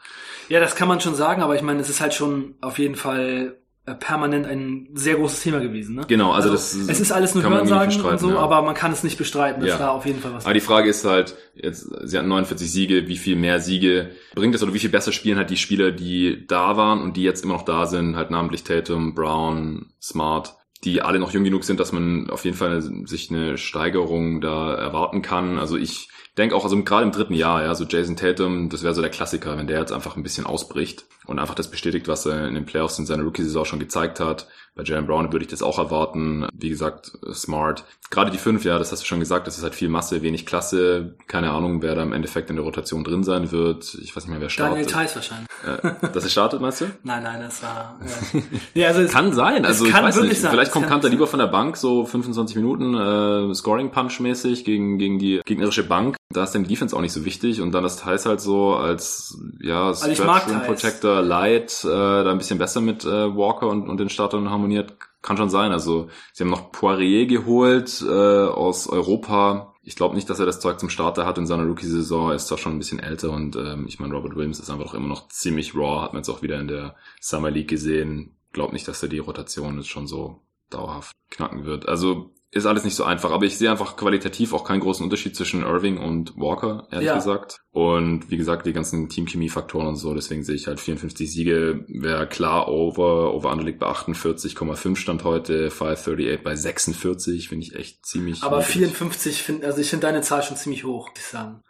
Ja, das kann man schon sagen, aber ich meine, es ist halt schon auf jeden Fall permanent ein sehr großes Thema gewesen. Ne? Genau, also, also das es ist alles nur Hörensagen und so, ja. aber man kann es nicht bestreiten, dass Ja. da auf jeden Fall was. Aber die Frage ist halt, jetzt, sie hatten 49 Siege, wie viel mehr Siege bringt es oder wie viel besser spielen halt die Spieler, die da waren und die jetzt immer noch da sind, halt namentlich Tatum, Brown, Smart, die alle noch jung genug sind, dass man auf jeden Fall sich eine Steigerung da erwarten kann. Also ich denke auch, also gerade im dritten Jahr, ja, so Jason Tatum, das wäre so der Klassiker, wenn der jetzt einfach ein bisschen ausbricht und einfach das bestätigt, was er in den Playoffs in seiner Rookie-Saison schon gezeigt hat. Bei Jalen Brown würde ich das auch erwarten. Wie gesagt, Smart. Gerade die fünf, ja, das hast du schon gesagt, das ist halt viel Masse, wenig Klasse. Keine Ahnung, wer da im Endeffekt in der Rotation drin sein wird. Ich weiß nicht mehr, wer Daniel startet. Theiss wahrscheinlich. Äh, dass er startet, meinst du? Nein, nein, das war. Ja. nee, also es, Kann sein, also ich weiß nicht. sein. Vielleicht kommt Kanter lieber von der Bank, so 25 Minuten äh, Scoring Punch mäßig gegen gegen die gegnerische Bank. Da ist dann die Defense auch nicht so wichtig und dann ist Thais halt so als ja Also Rim Theis. Protector Light äh, da ein bisschen besser mit äh, Walker und, und den Startern harmoniert. Kann schon sein. Also sie haben noch Poirier geholt äh, aus Europa. Ich glaube nicht, dass er das Zeug zum Starter hat in seiner Rookie-Saison. Er ist zwar schon ein bisschen älter und ähm, ich meine, Robert Williams ist einfach auch immer noch ziemlich raw. Hat man jetzt auch wieder in der Summer League gesehen. Glaub nicht, dass er die Rotation jetzt schon so dauerhaft knacken wird. Also ist alles nicht so einfach, aber ich sehe einfach qualitativ auch keinen großen Unterschied zwischen Irving und Walker, ehrlich Ja. gesagt. Und wie gesagt, die ganzen Teamchemie-Faktoren und so, deswegen sehe ich halt 54 Siege, wäre klar over, over under liegt bei 48,5 stand heute, 538 bei 46, finde ich echt ziemlich aber niedrig. 54 finde, also ich finde deine Zahl schon ziemlich hoch, muss ich sagen.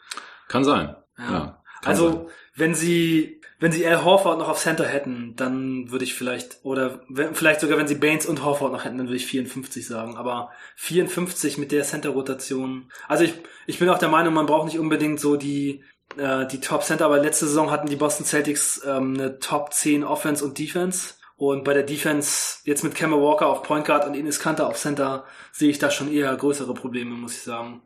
Kann sein. Ja. Ja. kann Also, sein. wenn sie, wenn sie Al Horford noch auf Center hätten, dann würde ich vielleicht, oder wenn, vielleicht sogar, wenn sie Baines und Horford noch hätten, dann würde ich 54 sagen. Aber 54 mit der Center-Rotation. Also ich, ich bin auch der Meinung, man braucht nicht unbedingt so die, äh, die Top Center, aber letzte Saison hatten die Boston Celtics ähm, eine Top 10 Offense und Defense. Und bei der Defense, jetzt mit Kemba Walker auf Point Guard und Ines Kanter auf Center, sehe ich da schon eher größere Probleme, muss ich sagen.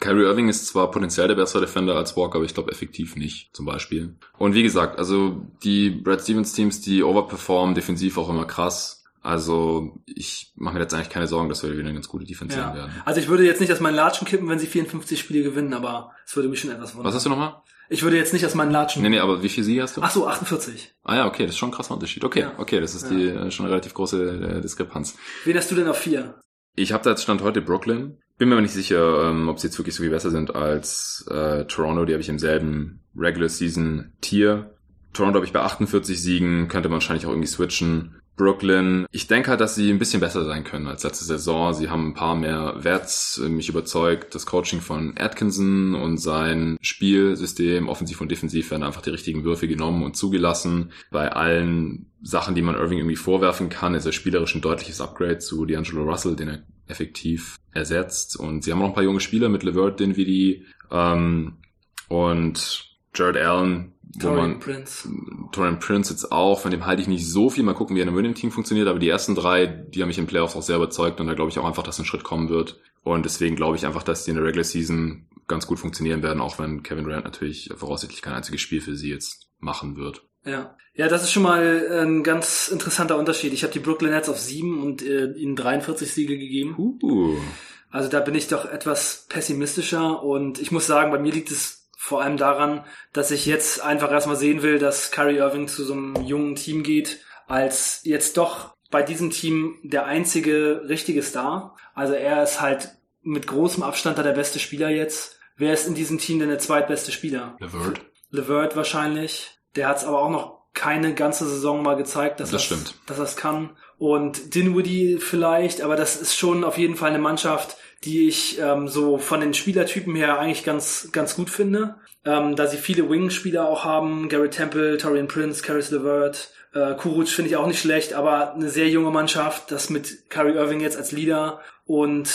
Kyrie Irving ist zwar potenziell der bessere Defender als Walker, aber ich glaube effektiv nicht, zum Beispiel. Und wie gesagt, also die Brad Stevens Teams, die overperformen, defensiv auch immer krass. Also ich mache mir jetzt eigentlich keine Sorgen, dass wir wieder eine ganz gute Defense sehen Ja. werden. Also ich würde jetzt nicht aus meinen Latschen kippen, wenn sie 54 Spiele gewinnen, aber es würde mich schon etwas wundern. Was hast du nochmal? Ich würde jetzt nicht aus meinen Latschen. Nee, nee, aber wie viel Siege hast du? Ach so, 48. Ah ja, okay, das ist schon ein krasser Unterschied. Okay, Ja. okay, das ist Ja. die äh, schon eine relativ große äh, Diskrepanz. Wen hast du denn auf vier? Ich habe da jetzt Stand heute Brooklyn. Bin mir aber nicht sicher, ähm, ob sie jetzt wirklich so viel besser sind als äh, Toronto. Die habe ich im selben Regular Season Tier. Toronto habe ich bei 48 Siegen, könnte man wahrscheinlich auch irgendwie switchen. Brooklyn, ich denke halt, dass sie ein bisschen besser sein können als letzte Saison. Sie haben ein paar mehr Werts. Äh, Mich überzeugt, das Coaching von Atkinson und sein Spielsystem, offensiv und defensiv, werden einfach die richtigen Würfe genommen und zugelassen. Bei allen Sachen, die man Irving irgendwie vorwerfen kann, ist er spielerisch ein deutliches Upgrade zu D'Angelo Russell, den er effektiv ersetzt. Und sie haben auch ein paar junge Spieler mit Levert, Dinwiddie ähm, und Jared Allen, Torian Prince. Torian Prince jetzt auch, von dem halte ich nicht so viel. Mal gucken, wie er in einem Winning-Team funktioniert. Aber die ersten drei, die haben mich in Playoffs auch sehr überzeugt. Und da glaube ich auch einfach, dass ein Schritt kommen wird. Und deswegen glaube ich einfach, dass die in der Regular Season ganz gut funktionieren werden, auch wenn Kevin Durant natürlich voraussichtlich kein einziges Spiel für sie jetzt machen wird. Ja. Ja, das ist schon mal ein ganz interessanter Unterschied. Ich habe die Brooklyn Nets auf sieben und äh, ihnen 43 Siege gegeben. Uh. Also da bin ich doch etwas pessimistischer und ich muss sagen, bei mir liegt es vor allem daran, dass ich jetzt einfach erstmal sehen will, dass Kyrie Irving zu so einem jungen Team geht, als jetzt doch bei diesem Team der einzige richtige Star. Also er ist halt mit großem Abstand da der beste Spieler jetzt. Wer ist in diesem Team denn der zweitbeste Spieler? Levert. Levert wahrscheinlich. Der hat es aber auch noch keine ganze Saison mal gezeigt, dass Das stimmt. dass er es kann. Und Dinwiddie vielleicht, aber das ist schon auf jeden Fall eine Mannschaft, die ich ähm, so von den Spielertypen her eigentlich ganz ganz gut finde, ähm, da sie viele Wing-Spieler auch haben, Garrett Temple, Torian Prince, Caris LeVert, äh, Kuruc finde ich auch nicht schlecht, aber eine sehr junge Mannschaft, das mit Kyrie Irving jetzt als Leader und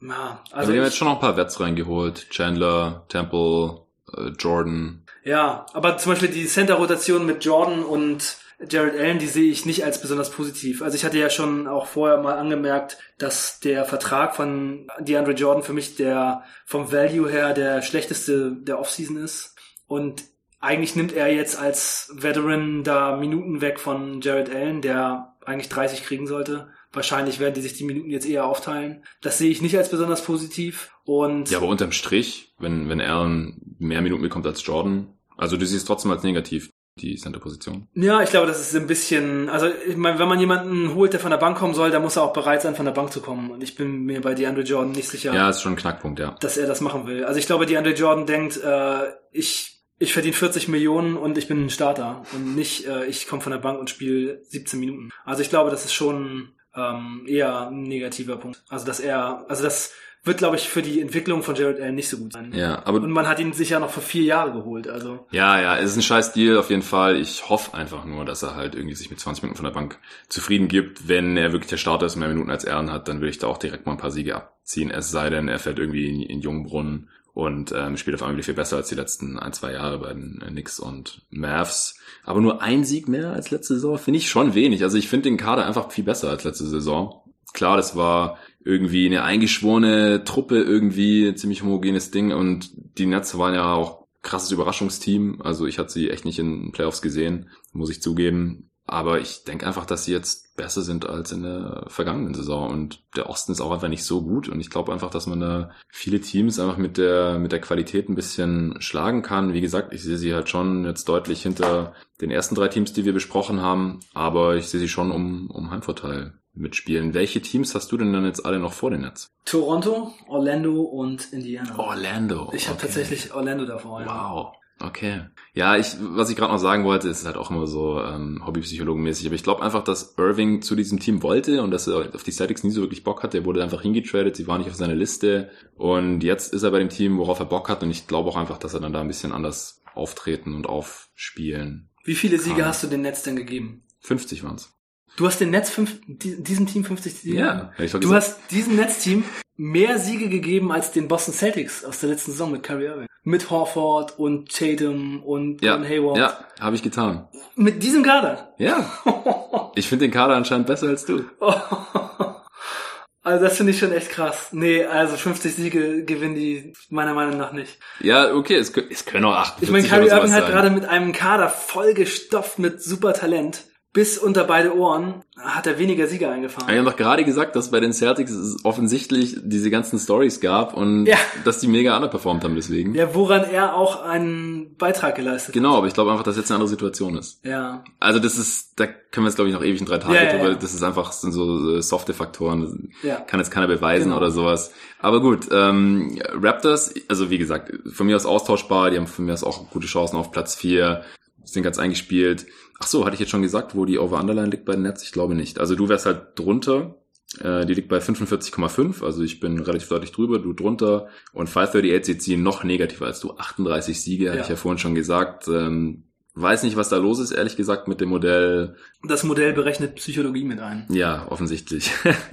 ja, Also also die haben jetzt schon noch ein paar Wets reingeholt. Chandler, Temple, äh, Jordan. Ja, aber zum Beispiel die Center-Rotation mit Jordan und Jared Allen, die sehe ich nicht als besonders positiv. Also ich hatte ja schon auch vorher mal angemerkt, dass der Vertrag von DeAndre Jordan für mich der vom Value her der schlechteste der Offseason ist. Und eigentlich nimmt er jetzt als Veteran da Minuten weg von Jared Allen, der eigentlich 30 kriegen sollte. Wahrscheinlich werden die sich die Minuten jetzt eher aufteilen. Das sehe ich nicht als besonders positiv. Und Ja, aber unterm Strich, wenn, wenn Allen mehr Minuten bekommt als Jordan, also du siehst es trotzdem als negativ. die Center-Position. Ja, ich glaube, das ist ein bisschen, also ich meine, wenn man jemanden holt, der von der Bank kommen soll, dann muss er auch bereit sein, von der Bank zu kommen. Und ich bin mir bei DeAndre Jordan nicht sicher, Ja, ist schon ein Knackpunkt, ja. dass er das machen will. Also ich glaube, DeAndre Jordan denkt, äh, ich, ich verdiene 40 Millionen und ich bin ein Starter und nicht, äh, ich komme von der Bank und spiele 17 Minuten. Also ich glaube, das ist schon ähm, eher ein negativer Punkt. Also dass er, also das wird, glaube ich, für die Entwicklung von Jared Allen nicht so gut sein. Ja, aber Und man hat ihn sich ja noch für vier Jahre geholt. Also Ja, ja, es ist ein scheiß Deal auf jeden Fall. Ich hoffe einfach nur, dass er halt irgendwie sich mit 20 Minuten von der Bank zufrieden gibt. Wenn er wirklich der Starter ist und mehr Minuten als Ehren hat, dann würde ich da auch direkt mal ein paar Siege abziehen. Es sei denn, er fährt irgendwie in, in Jungbrunnen und ähm, spielt auf einmal viel besser als die letzten ein, zwei Jahre bei den äh, Knicks und Mavs. Aber nur ein Sieg mehr als letzte Saison finde ich schon wenig. Also ich finde den Kader einfach viel besser als letzte Saison. Klar, das war irgendwie eine eingeschworene Truppe, irgendwie ein ziemlich homogenes Ding und die Nets waren ja auch krasses Überraschungsteam. Also ich hatte sie echt nicht in Playoffs gesehen, muss ich zugeben. Aber ich denke einfach, dass sie jetzt besser sind als in der vergangenen Saison. Und der Osten ist auch einfach nicht so gut. Und ich glaube einfach, dass man da viele Teams einfach mit der, mit der Qualität ein bisschen schlagen kann. Wie gesagt, ich sehe sie halt schon jetzt deutlich hinter den ersten drei Teams, die wir besprochen haben. Aber ich sehe sie schon um, um Heimvorteil mitspielen. Welche Teams hast du denn dann jetzt alle noch vor den Netz? Toronto, Orlando und Indiana. Orlando. ich habe okay. tatsächlich Orlando davor. Ja. Wow. Okay. Ja, ich, was ich gerade noch sagen wollte, ist halt auch immer so ähm, Hobbypsychologenmäßig, aber ich glaube einfach, dass Irving zu diesem Team wollte und dass er auf die Celtics nie so wirklich Bock hatte. Er wurde einfach hingetradet, sie waren nicht auf seiner Liste und jetzt ist er bei dem Team, worauf er Bock hat und ich glaube auch einfach, dass er dann da ein bisschen anders auftreten und aufspielen. Wie viele Siege Ah. hast du den Netz denn gegeben? 50 waren's. Du hast den Netz fünf, die- diesem Team 50 Siege? Ja, doch Du gesagt. hast diesem Netzteam mehr Siege gegeben als den Boston Celtics aus der letzten Saison mit Kyrie Irving. Mit Horford und Tatum und ja, Gordon Hayward. ja, habe ich getan. Mit diesem Kader. Ja, ich finde den Kader anscheinend besser als du. Also das finde ich schon echt krass. Nee, also 50 Siege gewinnen die meiner Meinung nach nicht. Ja, okay, es, es können auch 48 Ich meine, Kyrie Irving hat gerade mit einem Kader vollgestopft mit super Talent. Bis unter beide Ohren hat er weniger Siege eingefahren. Wir haben doch gerade gesagt, dass bei den Celtics es offensichtlich diese ganzen Stories gab und Ja. dass die mega underperformt haben deswegen. Ja, woran er auch einen Beitrag geleistet Genau, aber ich glaube einfach, dass jetzt eine andere Situation ist. hat. Ja. Also das ist, da können wir jetzt glaube ich noch ewig in drei Tage Ja, drüber. ja. Das ist einfach das sind so softe Faktoren. Ja. kann jetzt keiner beweisen Genau. oder sowas. Aber gut, ähm, Raptors, also wie gesagt, von mir aus austauschbar. Die haben von mir aus auch gute Chancen auf Platz vier. Sind ganz eingespielt. Ach so, hatte ich jetzt schon gesagt, wo die Over-Underline liegt bei den Nets? Ich glaube nicht. Also du wärst halt drunter. Äh, die liegt bei 45,5. Also ich bin relativ deutlich drüber, du drunter. Und 538 sieht sie noch negativer als du. 38 Siege, hatte Ja. ich ja vorhin schon gesagt. Ähm, weiß nicht, was da los ist, ehrlich gesagt, mit dem Modell. Das Modell berechnet Psychologie mit ein. Ja, offensichtlich.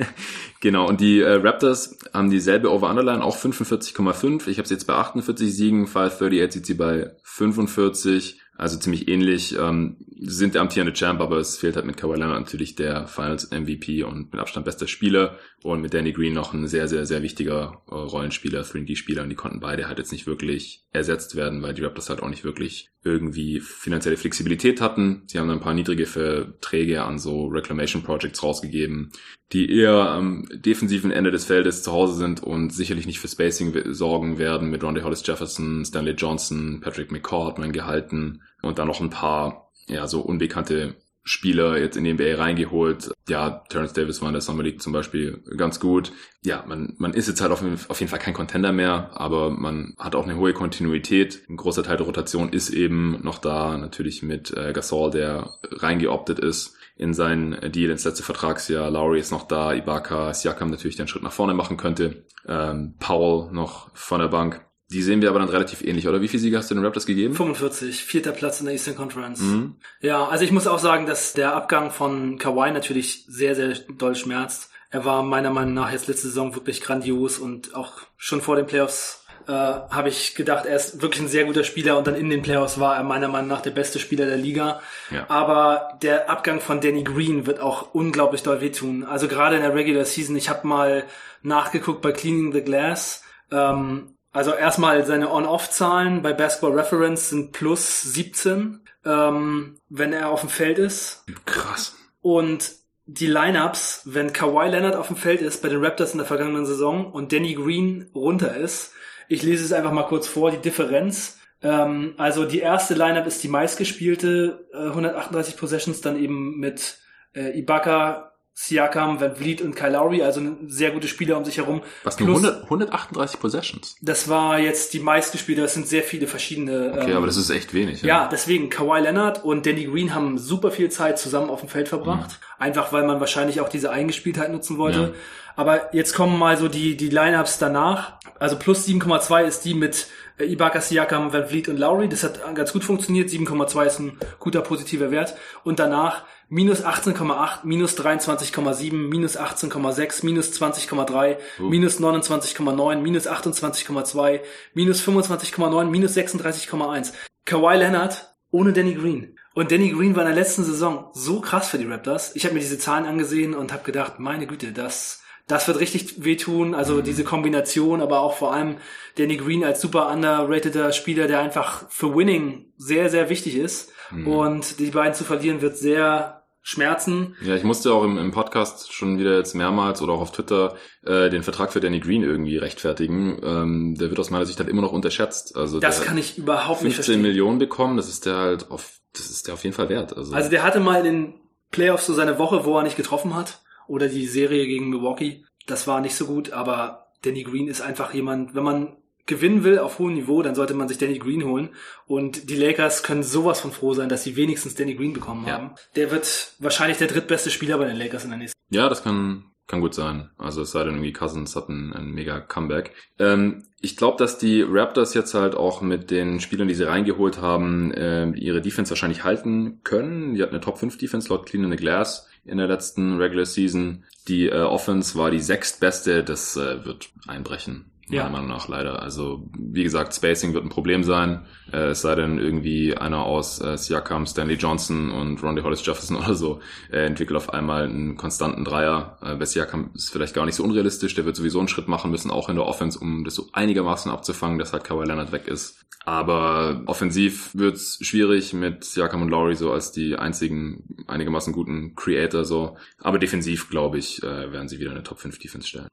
genau, und die äh, Raptors haben dieselbe Over-Underline, auch 45,5. Ich habe sie jetzt bei 48 Siegen, 538 sieht sie bei 45. Also ziemlich ähnlich. Ähm, sind der amtierende Champ, aber es fehlt halt mit Kawhi Leonard natürlich der Finals MVP und mit Abstand bester Spieler. Und mit Danny Green noch ein sehr, sehr, sehr wichtiger äh, Rollenspieler, 3D-Spieler. Und die konnten beide halt jetzt nicht wirklich ersetzt werden, weil die Raptors halt auch nicht wirklich irgendwie finanzielle Flexibilität hatten. Sie haben dann ein paar niedrige Verträge an so Reclamation Projects rausgegeben, die eher am defensiven Ende des Feldes zu Hause sind und sicherlich nicht für Spacing sorgen werden mit Rondae Hollis Jefferson, Stanley Johnson, Patrick McCord man gehalten und dann noch ein paar, ja, so unbekannte Spieler jetzt in die NBA reingeholt. Ja, Terrence Davis war in der Summer League zum Beispiel ganz gut. Ja, man, man ist jetzt halt auf, auf jeden Fall kein Contender mehr, aber man hat auch eine hohe Kontinuität. Ein großer Teil der Rotation ist eben noch da, natürlich mit äh, Gasol, der reingeoptet ist in sein Deal ins letzte Vertragsjahr. Lowry ist noch da, Ibaka, Siakam natürlich den Schritt nach vorne machen könnte. Ähm, Powell noch von der Bank. Die sehen wir aber dann relativ ähnlich, oder? Wie viele Siege hast du den Raptors gegeben? 45, vierter Platz in der Eastern Conference. Mhm. Ja, also ich muss auch sagen, dass der Abgang von Kawhi natürlich sehr, sehr doll schmerzt. Er war meiner Meinung nach jetzt letzte Saison wirklich grandios und auch schon vor den Playoffs äh, habe ich gedacht, er ist wirklich ein sehr guter Spieler und dann in den Playoffs war er meiner Meinung nach der beste Spieler der Liga. Ja. Aber der Abgang von Danny Green wird auch unglaublich doll wehtun. Also gerade in der Regular Season, ich habe mal nachgeguckt bei Cleaning the Glass. Ähm, also erstmal seine On-Off-Zahlen bei Basketball Reference sind plus 17, ähm, wenn er auf dem Feld ist. Krass. Und die Lineups, wenn Kawhi Leonard auf dem Feld ist bei den Raptors in der vergangenen Saison und Danny Green runter ist, ich lese es einfach mal kurz vor, die Differenz. Ähm, also die erste Lineup ist die meistgespielte, äh, 138 Possessions, dann eben mit äh, Ibaka, Siakam, Van Vliet und Kyle Lowry, also sehr gute Spieler um sich herum. Was, nur 100, 138 Possessions? Das war jetzt die meistgespielte, das sind sehr viele verschiedene. Okay, ähm, aber das ist echt wenig. Ja. ja, deswegen, Kawhi Leonard und Danny Green haben super viel Zeit zusammen auf dem Feld verbracht. Mhm. Einfach, weil man wahrscheinlich auch diese Eingespieltheit nutzen wollte. Ja. Aber jetzt kommen mal so die, die Lineups danach. Also plus 7,2 ist die mit äh, Ibaka, Siakam, Van Vliet und Lowry. Das hat ganz gut funktioniert. 7,2 ist ein guter positiver Wert. Und danach minus 18,8, minus 23,7, minus 18,6, minus 20,3, uh. minus 29,9, minus 28,2, minus 25,9, minus 36,1. Kawhi Leonard ohne Danny Green. Und Danny Green war in der letzten Saison so krass für die Raptors. Ich habe mir diese Zahlen angesehen und habe gedacht, meine Güte, das das wird richtig wehtun. Also mhm. diese Kombination, aber auch vor allem Danny Green als super underrateder Spieler, der einfach für Winning sehr, sehr wichtig ist. Mhm. Und die beiden zu verlieren wird sehr Schmerzen. Ja, ich musste auch im, im Podcast schon wieder jetzt mehrmals oder auch auf Twitter äh, den Vertrag für Danny Green irgendwie rechtfertigen. Ähm, der wird aus meiner Sicht halt immer noch unterschätzt. Also das kann ich überhaupt nicht verstehen. 15 Millionen bekommen, das ist der halt auf, das ist der auf jeden Fall wert. Also, also der hatte mal in den Playoffs so seine Woche, wo er nicht getroffen hat. Oder die Serie gegen Milwaukee. Das war nicht so gut, aber Danny Green ist einfach jemand, wenn man gewinnen will auf hohem Niveau, dann sollte man sich Danny Green holen. Und die Lakers können sowas von froh sein, dass sie wenigstens Danny Green bekommen ja. haben. Der wird wahrscheinlich der drittbeste Spieler bei den Lakers in der nächsten. Ja, das kann kann gut sein. Also es sei denn irgendwie Cousins hat ein, ein mega Comeback. Ähm, ich glaube, dass die Raptors jetzt halt auch mit den Spielern, die sie reingeholt haben, äh, ihre Defense wahrscheinlich halten können. Die hatten eine Top 5 Defense laut Clean in the Glass in der letzten Regular Season. Die äh, Offense war die sechstbeste. Das äh, wird einbrechen meiner ja. Meinung nach leider. Also wie gesagt, Spacing wird ein Problem sein. Äh, es sei denn irgendwie einer aus äh, Siakam, Stanley Johnson und Rondy Hollis Jefferson oder so äh, entwickelt auf einmal einen konstanten Dreier. Äh, bei Siakam ist vielleicht gar nicht so unrealistisch. Der wird sowieso einen Schritt machen müssen, auch in der Offense, um das so einigermaßen abzufangen, dass halt Kawhi Leonard weg ist. Aber offensiv wird's schwierig mit Siakam und Laurie so als die einzigen einigermaßen guten Creator so. Aber defensiv, glaube ich, äh, werden sie wieder eine Top 5 Defense stellen.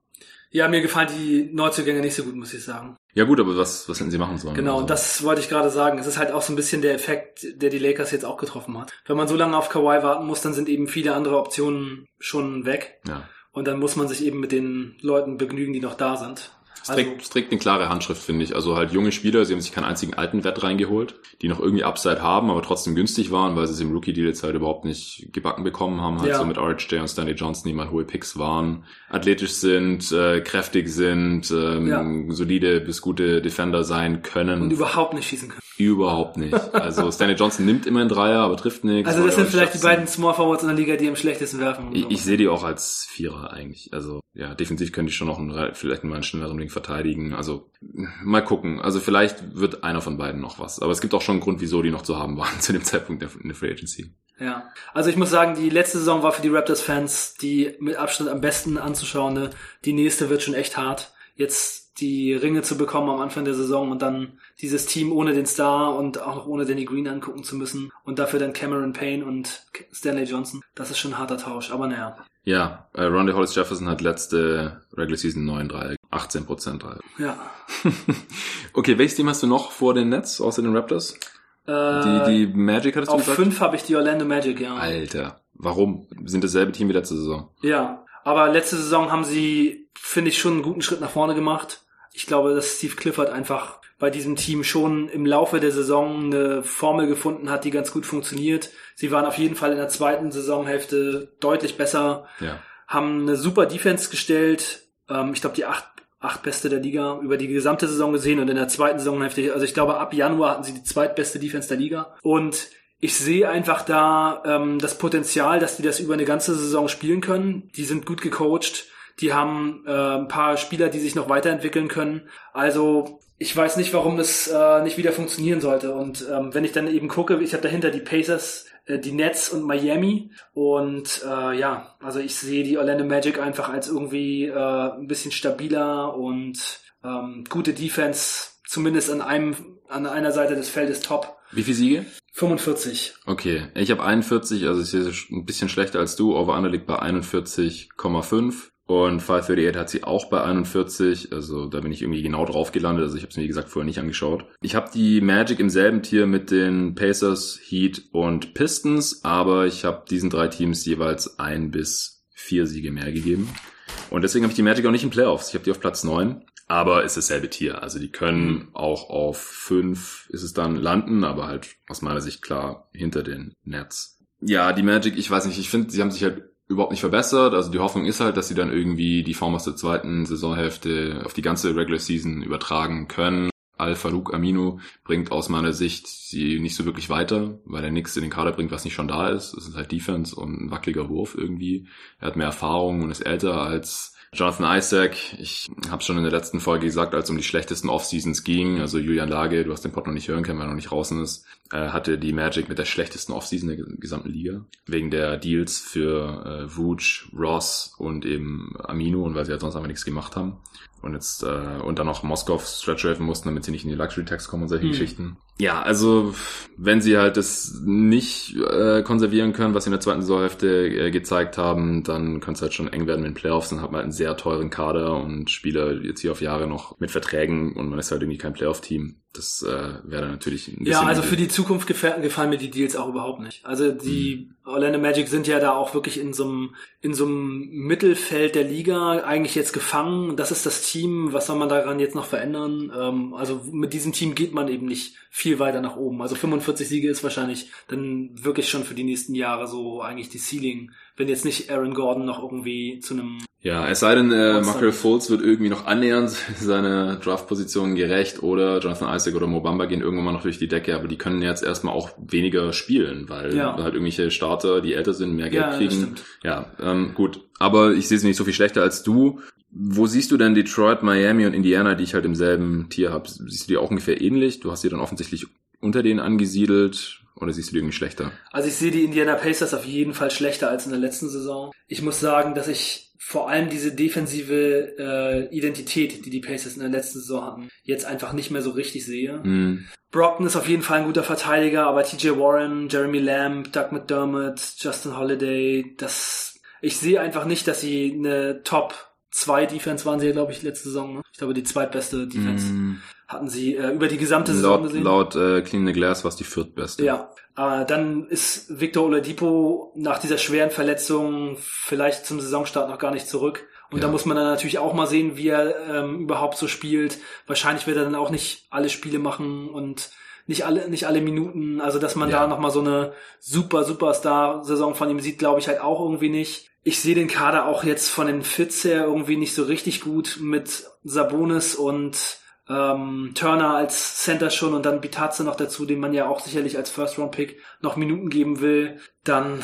Ja, mir gefallen die Neuzugänge nicht so gut, muss ich sagen. Ja gut, aber was, was hätten sie machen sollen? Genau, also. das wollte ich gerade sagen. Es ist halt auch so ein bisschen der Effekt, der die Lakers jetzt auch getroffen hat. Wenn man so lange auf Kawhi warten muss, dann sind eben viele andere Optionen schon weg. Ja. Und dann muss man sich eben mit den Leuten begnügen, die noch da sind. Es trägt, also, es trägt eine klare Handschrift, finde ich. Also halt junge Spieler, sie haben sich keinen einzigen alten Wett reingeholt, die noch irgendwie Upside haben, aber trotzdem günstig waren, weil sie es im Rookie-Deal jetzt halt überhaupt nicht gebacken bekommen haben. Halt ja. so mit RJ und Stanley Johnson, die mal hohe Picks waren, athletisch sind, äh, kräftig sind, ähm, ja. solide bis gute Defender sein können. Und überhaupt nicht schießen können. Überhaupt nicht. Also Stanley Johnson nimmt immer einen Dreier, aber trifft nichts. Also das sind vielleicht die beiden Small Forwards in der Liga, die am schlechtesten werfen. Ich, ich sehe die auch als Vierer eigentlich. Also ja, defensiv könnte ich schon noch einen, vielleicht mal einen schnelleren Ding verteidigen. Also mal gucken. Also vielleicht wird einer von beiden noch was. Aber es gibt auch schon einen Grund, wieso die noch zu haben waren zu dem Zeitpunkt der, der Free Agency. Ja, also ich muss sagen, die letzte Saison war für die Raptors-Fans die mit Abstand am besten anzuschauende. Die nächste wird schon echt hart. Jetzt die Ringe zu bekommen am Anfang der Saison und dann dieses Team ohne den Star und auch noch ohne Danny Green angucken zu müssen und dafür dann Cameron Payne und Stanley Johnson. Das ist schon ein harter Tausch, aber naja. Ja, äh, Rondy Hollis Jefferson hat letzte Regular Season 9 3 18 Prozent Dreier. Ja. okay, welches Team hast du noch vor den Nets, außer den Raptors? Äh, die, die Magic hattest du Auf gesagt? Auf fünf habe ich die Orlando Magic, ja. Alter, warum? Sind dasselbe Team wie letzte Saison. Ja, aber letzte Saison haben sie, finde ich, schon einen guten Schritt nach vorne gemacht ich glaube, dass Steve Clifford einfach bei diesem Team schon im Laufe der Saison eine Formel gefunden hat, die ganz gut funktioniert. Sie waren auf jeden Fall in der zweiten Saisonhälfte deutlich besser, ja. haben eine super Defense gestellt. Ähm, ich glaube, die acht, acht beste der Liga über die gesamte Saison gesehen und in der zweiten Saisonhälfte, also ich glaube, ab Januar hatten sie die zweitbeste Defense der Liga. Und ich sehe einfach da ähm, das Potenzial, dass die das über eine ganze Saison spielen können. Die sind gut gecoacht die haben äh, ein paar Spieler, die sich noch weiterentwickeln können. Also ich weiß nicht, warum es äh, nicht wieder funktionieren sollte. Und ähm, wenn ich dann eben gucke, ich habe dahinter die Pacers, die Nets und Miami. Und äh, ja, also ich sehe die Orlando Magic einfach als irgendwie äh, ein bisschen stabiler und ähm, gute Defense, zumindest an einem, an einer Seite des Feldes top. Wie viele Siege? 45. Okay, ich habe 41, also ich sehe ein bisschen schlechter als du. Over Under liegt bei 41,5. Und 538 hat sie auch bei 41. Also da bin ich irgendwie genau drauf gelandet. Also ich habe es mir, wie gesagt, vorher nicht angeschaut. Ich habe die Magic im selben Tier mit den Pacers, Heat und Pistons. Aber ich habe diesen drei Teams jeweils ein bis vier Siege mehr gegeben. Und deswegen habe ich die Magic auch nicht in Playoffs. Ich habe die auf Platz neun. Aber ist dasselbe Tier. Also die können mhm. auch auf fünf ist es dann landen, aber halt aus meiner Sicht klar hinter den Nets. Ja, die Magic, ich weiß nicht, ich finde, sie haben sich halt überhaupt nicht verbessert. Also die Hoffnung ist halt, dass sie dann irgendwie die Form aus der zweiten Saisonhälfte auf die ganze Regular Season übertragen können. Al-Farouk Aminu bringt aus meiner Sicht sie nicht so wirklich weiter, weil er nichts in den Kader bringt, was nicht schon da ist. Es ist halt Defense und ein wackeliger Wurf irgendwie. Er hat mehr Erfahrung und ist älter als Jonathan Isaac, ich habe schon in der letzten Folge gesagt, als es um die schlechtesten Off-Seasons ging, also Julian Lage, du hast den Pod noch nicht hören können, weil er noch nicht draußen ist, hatte die Magic mit der schlechtesten Off-Season der gesamten Liga. Wegen der Deals für äh, Vooch, Ross und eben Amino und weil sie halt sonst einfach nichts gemacht haben und jetzt äh, und dann noch Moskau stretch helfen mussten, damit sie nicht in die Luxury Tax kommen und solche mhm. Geschichten. Ja, also wenn sie halt das nicht äh, konservieren können, was sie in der zweiten Saisonhälfte äh, gezeigt haben, dann könnte es halt schon eng werden mit den Playoffs. Dann hat man halt einen sehr teuren Kader und Spieler jetzt hier auf Jahre noch mit Verträgen und man ist halt irgendwie kein Playoff-Team. Das äh, wäre natürlich ein Ja, also für die Zukunft gefallen, gefallen mir die Deals auch überhaupt nicht. Also die mhm. Orlando Magic sind ja da auch wirklich in so einem in so einem Mittelfeld der Liga eigentlich jetzt gefangen. Das ist das Team. Was soll man daran jetzt noch verändern? Ähm, also mit diesem Team geht man eben nicht viel weiter nach oben. Also 45 Siege ist wahrscheinlich dann wirklich schon für die nächsten Jahre so eigentlich die Ceiling, wenn jetzt nicht Aaron Gordon noch irgendwie zu einem ja, es sei denn, äh, Markel Fultz wird irgendwie noch annähernd seine Draftposition gerecht oder Jonathan Isaac oder Mobamba gehen irgendwann mal noch durch die Decke, aber die können jetzt erstmal auch weniger spielen, weil ja. halt irgendwelche Starter, die älter sind, mehr Geld ja, kriegen. Ja, ähm, gut. Aber ich sehe sie nicht so viel schlechter als du. Wo siehst du denn Detroit, Miami und Indiana, die ich halt im selben Tier habe? Siehst du die auch ungefähr ähnlich? Du hast sie dann offensichtlich unter denen angesiedelt. Oder siehst du die irgendwie schlechter? Also ich sehe die Indiana Pacers auf jeden Fall schlechter als in der letzten Saison. Ich muss sagen, dass ich vor allem diese defensive äh, Identität, die die Pacers in der letzten Saison hatten, jetzt einfach nicht mehr so richtig sehe. Mm. Brockton ist auf jeden Fall ein guter Verteidiger, aber TJ Warren, Jeremy Lamb, Doug McDermott, Justin Holiday, das ich sehe einfach nicht, dass sie eine Top 2 Defense waren sie, glaube ich, letzte Saison. Ne? Ich glaube, die zweitbeste Defense mm. Hatten sie äh, über die gesamte Saison laut, gesehen. Laut äh, Clean the Glass war es die viertbeste. Ja, äh, dann ist Victor Oladipo nach dieser schweren Verletzung vielleicht zum Saisonstart noch gar nicht zurück. Und ja. da muss man dann natürlich auch mal sehen, wie er ähm, überhaupt so spielt. Wahrscheinlich wird er dann auch nicht alle Spiele machen und nicht alle, nicht alle Minuten. Also, dass man ja. da nochmal so eine super, Superstar-Saison von ihm sieht, glaube ich halt auch irgendwie nicht. Ich sehe den Kader auch jetzt von den Fits her irgendwie nicht so richtig gut mit Sabonis und ähm, Turner als Center schon und dann Bitazze noch dazu, den man ja auch sicherlich als First-Round-Pick noch Minuten geben will. Dann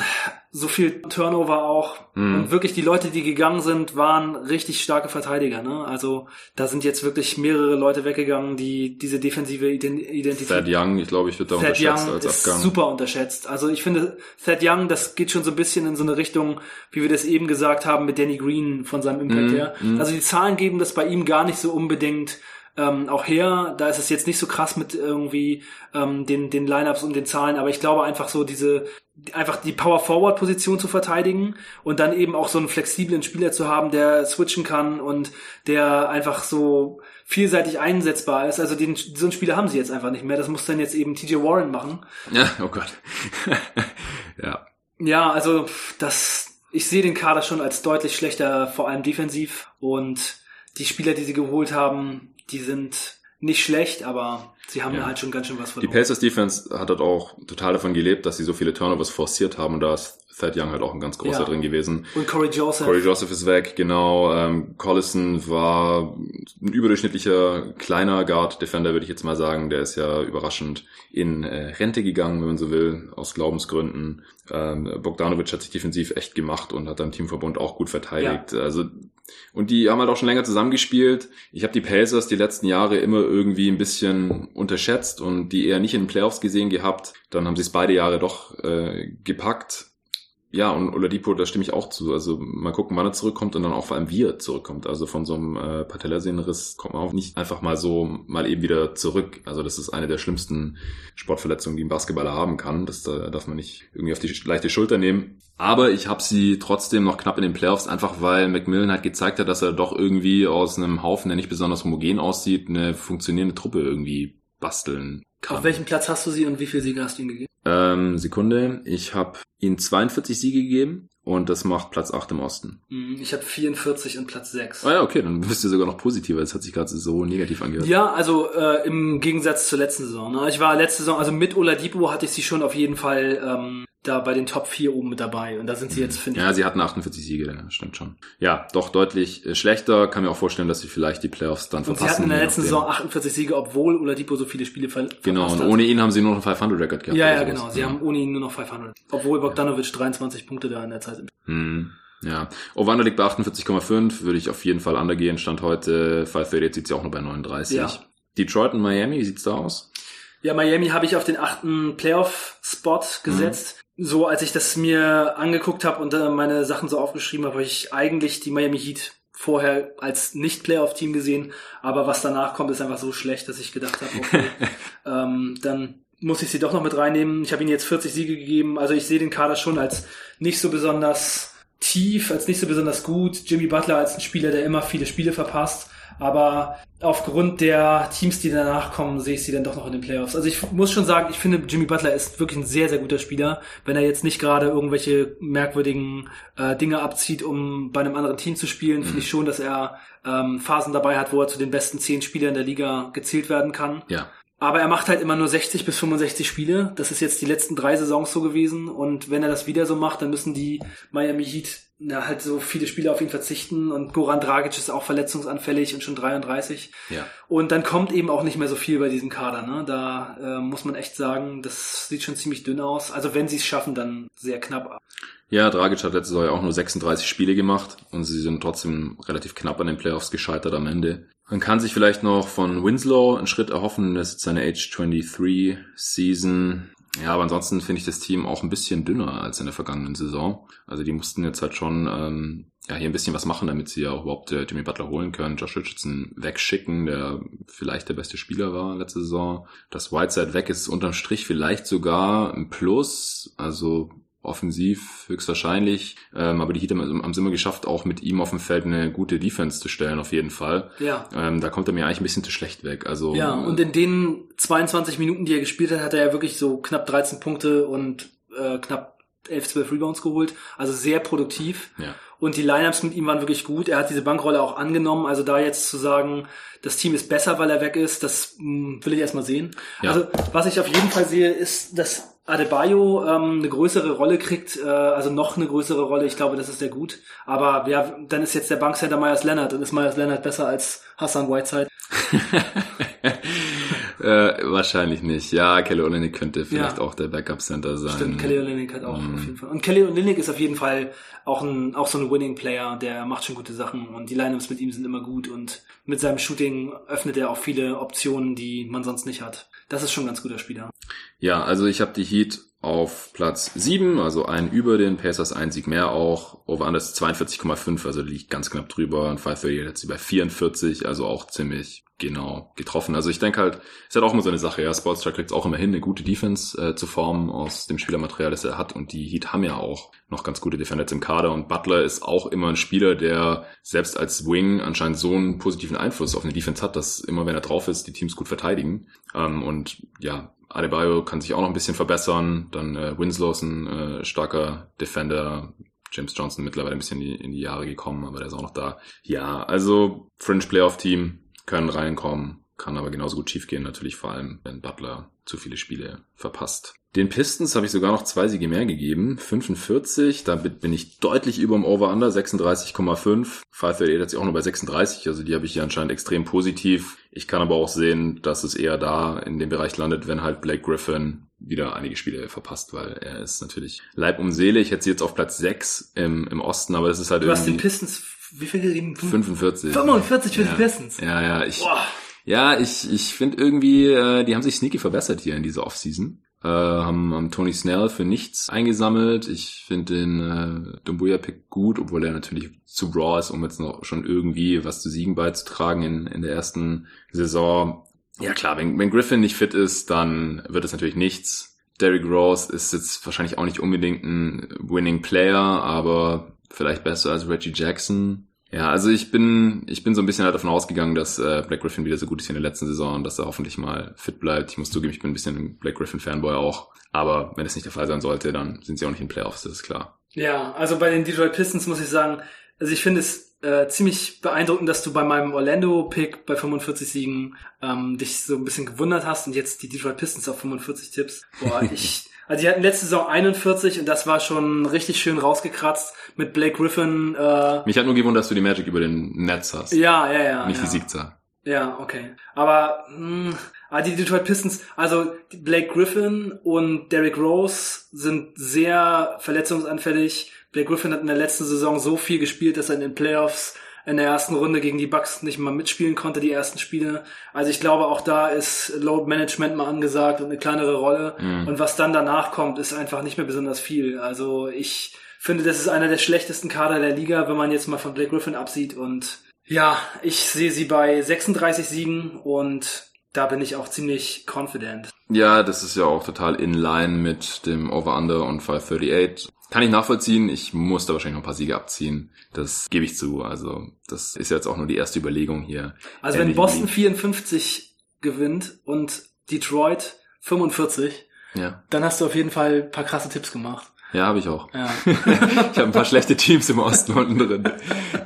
so viel Turnover auch. Mhm. Und wirklich die Leute, die gegangen sind, waren richtig starke Verteidiger. Ne? Also da sind jetzt wirklich mehrere Leute weggegangen, die diese defensive Identität... Thad Young, ich glaube, ich würde da Thad unterschätzt Young als ist Abgang. super unterschätzt. Also ich finde, Thad Young, das geht schon so ein bisschen in so eine Richtung, wie wir das eben gesagt haben, mit Danny Green von seinem Impact mhm. her. Mhm. Also die Zahlen geben das bei ihm gar nicht so unbedingt ähm, auch her, da ist es jetzt nicht so krass mit irgendwie ähm, den, den Lineups und den Zahlen, aber ich glaube einfach so diese, einfach die Power-Forward-Position zu verteidigen und dann eben auch so einen flexiblen Spieler zu haben, der switchen kann und der einfach so vielseitig einsetzbar ist. Also den, so einen Spieler haben sie jetzt einfach nicht mehr. Das muss dann jetzt eben TJ Warren machen. Ja, oh Gott. ja. Ja, also das, ich sehe den Kader schon als deutlich schlechter, vor allem defensiv und die Spieler, die sie geholt haben, die sind nicht schlecht, aber sie haben ja. halt schon ganz schön was verloren. Die Pacers Defense hat halt auch total davon gelebt, dass sie so viele Turnovers forciert haben und da ist Thad Young halt auch ein ganz großer ja. drin gewesen. Und Corey Joseph. Corey Joseph ist weg, genau. Ähm, Collison war ein überdurchschnittlicher kleiner Guard-Defender, würde ich jetzt mal sagen. Der ist ja überraschend in äh, Rente gegangen, wenn man so will, aus Glaubensgründen. Ähm, Bogdanovic hat sich defensiv echt gemacht und hat dann Teamverbund auch gut verteidigt. Ja. Also und die haben halt auch schon länger zusammengespielt. Ich habe die Pacers die letzten Jahre immer irgendwie ein bisschen unterschätzt und die eher nicht in den Playoffs gesehen gehabt. Dann haben sie es beide Jahre doch äh, gepackt Ja, und Oladipo, da stimme ich auch zu. Also mal gucken, wann er zurückkommt und dann auch vor allem wie er zurückkommt. Also von so einem äh, Patellasehnenriss kommt man auch nicht einfach mal so mal eben wieder zurück. Also das ist eine der schlimmsten Sportverletzungen, die ein Basketballer haben kann. Das da darf man nicht irgendwie auf die leichte Schulter nehmen. Aber ich habe sie trotzdem noch knapp in den Playoffs, einfach weil Macmillan halt gezeigt hat, dass er doch irgendwie aus einem Haufen, der nicht besonders homogen aussieht, eine funktionierende Truppe irgendwie basteln kann. Auf welchem Platz hast du sie und wie viele Siege hast du ihm gegeben? Ähm, Sekunde, ich habe ihm 42 Siege gegeben und das macht Platz 8 im Osten. Hm, Ich habe 44 und Platz 6. Ah ja, okay, dann bist du sogar noch positiver. Das hat sich gerade so negativ angehört. Ja, also äh, im Gegensatz zur letzten Saison. Ne? Ich war letzte Saison, also mit Oladipo hatte ich sie schon auf jeden Fall ähm, da bei den Top 4 oben mit dabei. Und da sind sie jetzt, finde Ja, sie hatten 48 Siege, ja, stimmt schon. Ja, doch deutlich äh, schlechter. Kann mir auch vorstellen, dass sie vielleicht die Playoffs dann ich. Und sie verpassen. hatten in der letzten. Saison 48 Siege, obwohl Oladipo so viele Spiele ver Genau, und hat. ohne ihn haben sie nur noch einen 500-Record gehabt. Ja, ja, genau. Sie haben ohne ihn nur noch 500. Obwohl Bogdanovic 23 Punkte da in der Zeit. Hm, ja. Ovanda liegt bei 48,5, würde ich auf jeden Fall undergehen. Stand heute 538 sieht sie auch nur bei 39. Ja. Detroit und Miami, wie sieht's da aus? Ja, Miami habe ich auf den achten Playoff-Spot gesetzt. So, als ich das mir angeguckt habe und dann meine Sachen so aufgeschrieben habe, habe ich eigentlich die Miami Heat vorher als Nicht-Playoff-Team gesehen. Aber was danach kommt, ist einfach so schlecht, dass ich gedacht habe, okay, ähm, dann muss ich sie doch noch mit reinnehmen. Ich habe ihnen jetzt 40 Siege gegeben. Also ich sehe den Kader schon als nicht so besonders tief, als nicht so besonders gut. Jimmy Butler als ein Spieler, der immer viele Spiele verpasst. Aber aufgrund der Teams, die danach kommen, sehe ich sie dann doch noch in den Playoffs. Also ich muss schon sagen, ich finde, Jimmy Butler ist wirklich ein sehr, sehr guter Spieler. Wenn er jetzt nicht gerade irgendwelche merkwürdigen äh, Dinge abzieht, um bei einem anderen Team zu spielen, finde ich schon, dass er ähm, Phasen dabei hat, wo er zu den besten zehn Spielern der Liga gezählt werden kann. Ja. Aber er macht halt immer nur 60 bis 65 Spiele. Das ist jetzt die letzten drei Saisons so gewesen. Und wenn er das wieder so macht, dann müssen die Miami Heat na, halt so viele Spiele auf ihn verzichten. Und Goran Dragic ist auch verletzungsanfällig und schon 33. Ja. Und dann kommt eben auch nicht mehr so viel bei diesem Kader. Ne? Da äh, muss man echt sagen, das sieht schon ziemlich dünn aus. Also wenn sie es schaffen, dann sehr knapp. Ja, Dragic hat letzte Saison ja auch nur 36 Spiele gemacht und sie sind trotzdem relativ knapp an den Playoffs gescheitert am Ende. Man kann sich vielleicht noch von Winslow einen Schritt erhoffen, das ist seine Age 23 Season. Ja, aber ansonsten finde ich das Team auch ein bisschen dünner als in der vergangenen Saison. Also die mussten jetzt halt schon ähm, ja hier ein bisschen was machen, damit sie ja auch überhaupt äh, Jimmy Butler holen können, Josh Richardson wegschicken, der vielleicht der beste Spieler war letzte Saison. Dass Whiteside weg ist, unterm Strich vielleicht sogar ein Plus. Also offensiv höchstwahrscheinlich. Ähm, aber die Heat haben haben es immer geschafft, auch mit ihm auf dem Feld eine gute Defense zu stellen, auf jeden Fall. Ja. Ähm, da kommt er mir eigentlich ein bisschen zu schlecht weg. Also Ja, und in den 22 Minuten, die er gespielt hat, hat er ja wirklich so knapp 13 Punkte und äh, knapp 11, 12 Rebounds geholt. Also sehr produktiv. ja. Und die Lineups mit ihm waren wirklich gut. Er hat diese Bankrolle auch angenommen. Also da jetzt zu sagen, das Team ist besser, weil er weg ist, das mh, will ich erstmal sehen. Ja. Also was ich auf jeden Fall sehe, ist, dass Adebayo ähm, eine größere Rolle kriegt, äh, also noch eine größere Rolle. Ich glaube, das ist sehr gut. Aber ja, dann ist jetzt der Bankcenter Myers Leonard und ist Myers Leonard besser als Hassan Whiteside. Äh, wahrscheinlich nicht. Ja, Kelly Olynyk könnte vielleicht Ja. auch der Backup Center sein. Stimmt, Kelly Olynyk hat auch Mhm. auf jeden Fall. Und Kelly Olynyk ist auf jeden Fall auch ein auch so ein Winning Player, der macht schon gute Sachen und die Lineups mit ihm sind immer gut und mit seinem Shooting öffnet er auch viele Optionen, die man sonst nicht hat. Das ist schon ein ganz guter Spieler. Ja, also ich habe die Heat auf Platz 7, also einen über den Pacers, ein Sieg mehr auch. Over under ist 42,5, also liegt ganz knapp drüber. Und 538 hat sie bei 44, also auch ziemlich genau getroffen. Also ich denke halt, ist halt auch immer so eine Sache, ja. Sportstar kriegt auch immer hin, eine gute Defense äh, zu formen aus dem Spielermaterial, das er hat. Und die Heat haben ja auch noch ganz gute Defenders im Kader. Und Butler ist auch immer ein Spieler, der selbst als Wing anscheinend so einen positiven Einfluss auf eine Defense hat, dass immer wenn er drauf ist, die Teams gut verteidigen. Ähm, und ja, Adebayo kann sich auch noch ein bisschen verbessern. Dann äh, Winslow ist ein äh, starker Defender. James Johnson mittlerweile ein bisschen in die, in die Jahre gekommen, aber der ist auch noch da. Ja, also Fringe Playoff Team können reinkommen, kann aber genauso gut schiefgehen, natürlich vor allem, wenn Butler zu viele Spiele verpasst. Den Pistons habe ich sogar noch zwei Siege mehr gegeben, 45, damit bin ich deutlich über dem Over-Under, 36,5. 538 hat sich auch nur bei 36, also die habe ich hier anscheinend extrem positiv. Ich kann aber auch sehen, dass es eher da in dem Bereich landet, wenn halt Blake Griffin wieder einige Spiele verpasst, weil er ist natürlich Leib um Seele. Ich hätte sie jetzt auf Platz 6 im, im Osten, aber das ist halt Du hast den irgendwie Pistons wie viel gegeben? 45. 45 für ja. die Pistons. Ja, ja, ich, Boah. Ja, ich, ich finde irgendwie, äh, die haben sich sneaky verbessert hier in dieser Offseason. äh, haben, haben Tony Snell für nichts eingesammelt. Ich finde den äh, Dumbuya-Pick gut, obwohl er natürlich zu raw ist, um jetzt noch schon irgendwie was zu Siegen beizutragen in, in der ersten Saison. Ja klar, wenn, wenn Griffin nicht fit ist, dann wird es natürlich nichts. Derrick Rose ist jetzt wahrscheinlich auch nicht unbedingt ein Winning Player, aber vielleicht besser als Reggie Jackson. Ja, also ich bin, ich bin so ein bisschen halt davon ausgegangen, dass äh, Black Griffin wieder so gut ist wie in der letzten Saison und dass er hoffentlich mal fit bleibt. Ich muss zugeben, ich bin ein bisschen ein Black Griffin Fanboy auch. Aber wenn es nicht der Fall sein sollte, dann sind sie auch nicht in Playoffs, das ist klar. Ja, also bei den Detroit Pistons muss ich sagen, also ich finde es äh, ziemlich beeindruckend, dass du bei meinem Orlando-Pick bei 45 Siegen ähm, dich so ein bisschen gewundert hast und jetzt die Detroit Pistons auf 45 Tipps. Boah, ich, also die hatten letzte Saison 41 und das war schon richtig schön rausgekratzt mit Blake Griffin. Äh, Mich hat nur gewundert, dass du die Magic über den Netz hast. ja, ja, ja. Nicht ja. die Siegzahl. Ja, okay. Aber mh, ah, die Detroit Pistons, also Blake Griffin und Derrick Rose sind sehr verletzungsanfällig. Blake Griffin hat in der letzten Saison so viel gespielt, dass er in den Playoffs in der ersten Runde gegen die Bucks nicht mal mitspielen konnte, die ersten Spiele. Also ich glaube, auch da ist Load Management mal angesagt und eine kleinere Rolle. Mhm. Und was dann danach kommt, ist einfach nicht mehr besonders viel. Also ich finde, das ist einer der schlechtesten Kader der Liga, wenn man jetzt mal von Blake Griffin absieht. Und ja, ich sehe sie bei 36 Siegen und da bin ich auch ziemlich confident. Ja, das ist ja auch total in line mit dem Over-Under und 538. Kann ich nachvollziehen. Ich muss da wahrscheinlich noch ein paar Siege abziehen. Das gebe ich zu. Also, das ist jetzt auch nur die erste Überlegung hier. Also wenn Boston wie- 54 gewinnt und Detroit 45, Ja, dann hast du auf jeden Fall ein paar krasse Tipps gemacht. Ja habe ich auch. Ja. Ich habe ein paar schlechte Teams im Osten unten drin.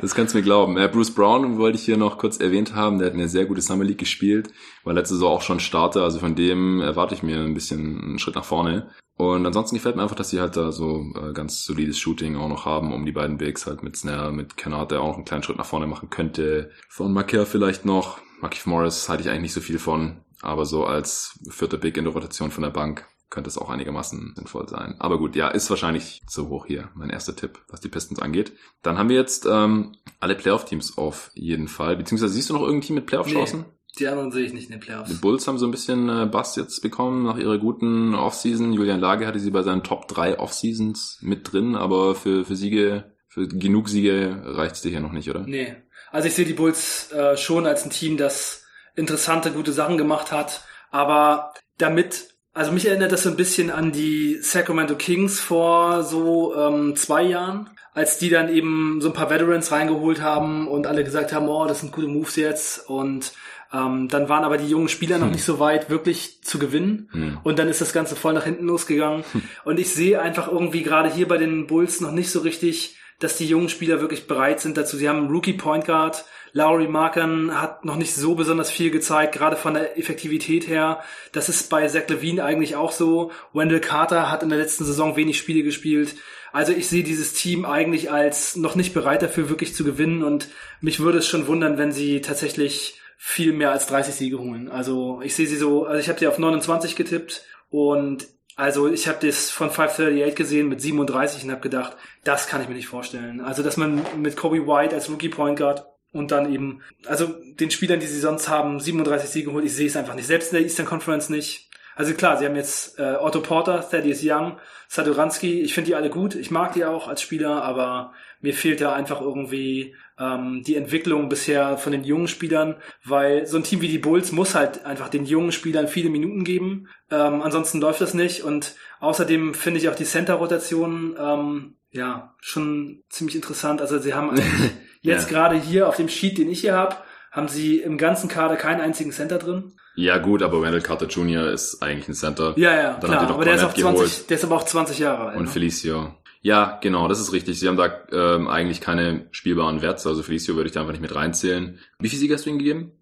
Das kannst du mir glauben. Äh, Bruce Brown wollte ich hier noch kurz erwähnt haben. Der hat eine sehr gute Summer League gespielt. War letzte Saison auch schon Starter. Also von dem erwarte ich mir ein bisschen einen Schritt nach vorne. Und ansonsten gefällt mir einfach, dass sie halt da so äh, ganz solides Shooting auch noch haben, um die beiden Bigs halt mit Snare, mit Kennard, der auch noch einen kleinen Schritt nach vorne machen könnte. Von Macker vielleicht noch. Markif Morris halte ich eigentlich nicht so viel von. Aber so als vierter Big in der Rotation von der Bank könnte es auch einigermaßen sinnvoll sein. Aber gut, ja, ist wahrscheinlich zu hoch hier, mein erster Tipp, was die Pistons angeht. Dann haben wir jetzt ähm, alle Playoff-Teams auf jeden Fall. Beziehungsweise siehst du noch irgendein Team mit Playoff-Chancen? Die anderen sehe ich nicht in den Die Playoffs. Bulls haben so ein bisschen äh, Bass jetzt bekommen nach ihrer guten Offseason. Julian Lage hatte sie bei seinen Top 3 Offseasons mit drin, aber für, für Siege, für genug Siege reicht es dir hier noch nicht, oder? Nee. Also ich sehe die Bulls äh, schon als ein Team, das interessante, gute Sachen gemacht hat, aber damit, also mich erinnert das so ein bisschen an die Sacramento Kings vor so ähm, zwei Jahren, als die dann eben so ein paar Veterans reingeholt haben und alle gesagt haben, oh, das sind gute Moves jetzt und ähm, dann waren aber die jungen Spieler noch nicht so weit, wirklich zu gewinnen. Hm. Und dann ist das Ganze voll nach hinten losgegangen. Und ich sehe einfach irgendwie gerade hier bei den Bulls noch nicht so richtig, dass die jungen Spieler wirklich bereit sind dazu. Sie haben einen Rookie Point Guard. Lowry Marken hat noch nicht so besonders viel gezeigt, gerade von der Effektivität her. Das ist bei Zach Levine eigentlich auch so. Wendell Carter hat in der letzten Saison wenig Spiele gespielt. Also ich sehe dieses Team eigentlich als noch nicht bereit dafür, wirklich zu gewinnen. Und mich würde es schon wundern, wenn sie tatsächlich viel mehr als 30 Siege holen. Also ich sehe sie so, also ich habe sie auf 29 getippt und also ich habe das von 538 gesehen mit 37 und habe gedacht, das kann ich mir nicht vorstellen. Also dass man mit Kobe White als Rookie Point Guard und dann eben, also den Spielern, die sie sonst haben, 37 Siege holt, ich sehe es einfach nicht. Selbst in der Eastern Conference nicht. Also klar, sie haben jetzt äh, Otto Porter, Thaddeus Young, Sadoransky. Ich finde die alle gut. Ich mag die auch als Spieler, aber mir fehlt da einfach irgendwie ähm, die Entwicklung bisher von den jungen Spielern, weil so ein Team wie die Bulls muss halt einfach den jungen Spielern viele Minuten geben. Ähm, ansonsten läuft das nicht. Und außerdem finde ich auch die Center-Rotation ähm, ja schon ziemlich interessant. Also sie haben jetzt Ja. gerade hier auf dem Sheet, den ich hier habe, haben sie im ganzen Kader keinen einzigen Center drin. Ja gut, aber Wendell Carter Jr. ist eigentlich ein Center. Ja, ja, Dann klar. Aber der ist, auch Barnett 20, geholt. der ist aber auch 20 Jahre alt. Und ne? Felicio. Ja, genau, das ist richtig. Sie haben da ähm, eigentlich keine spielbaren Werte, also Felicio würde ich da einfach nicht mit reinzählen. Wie viel Siege hast du ihm gegeben?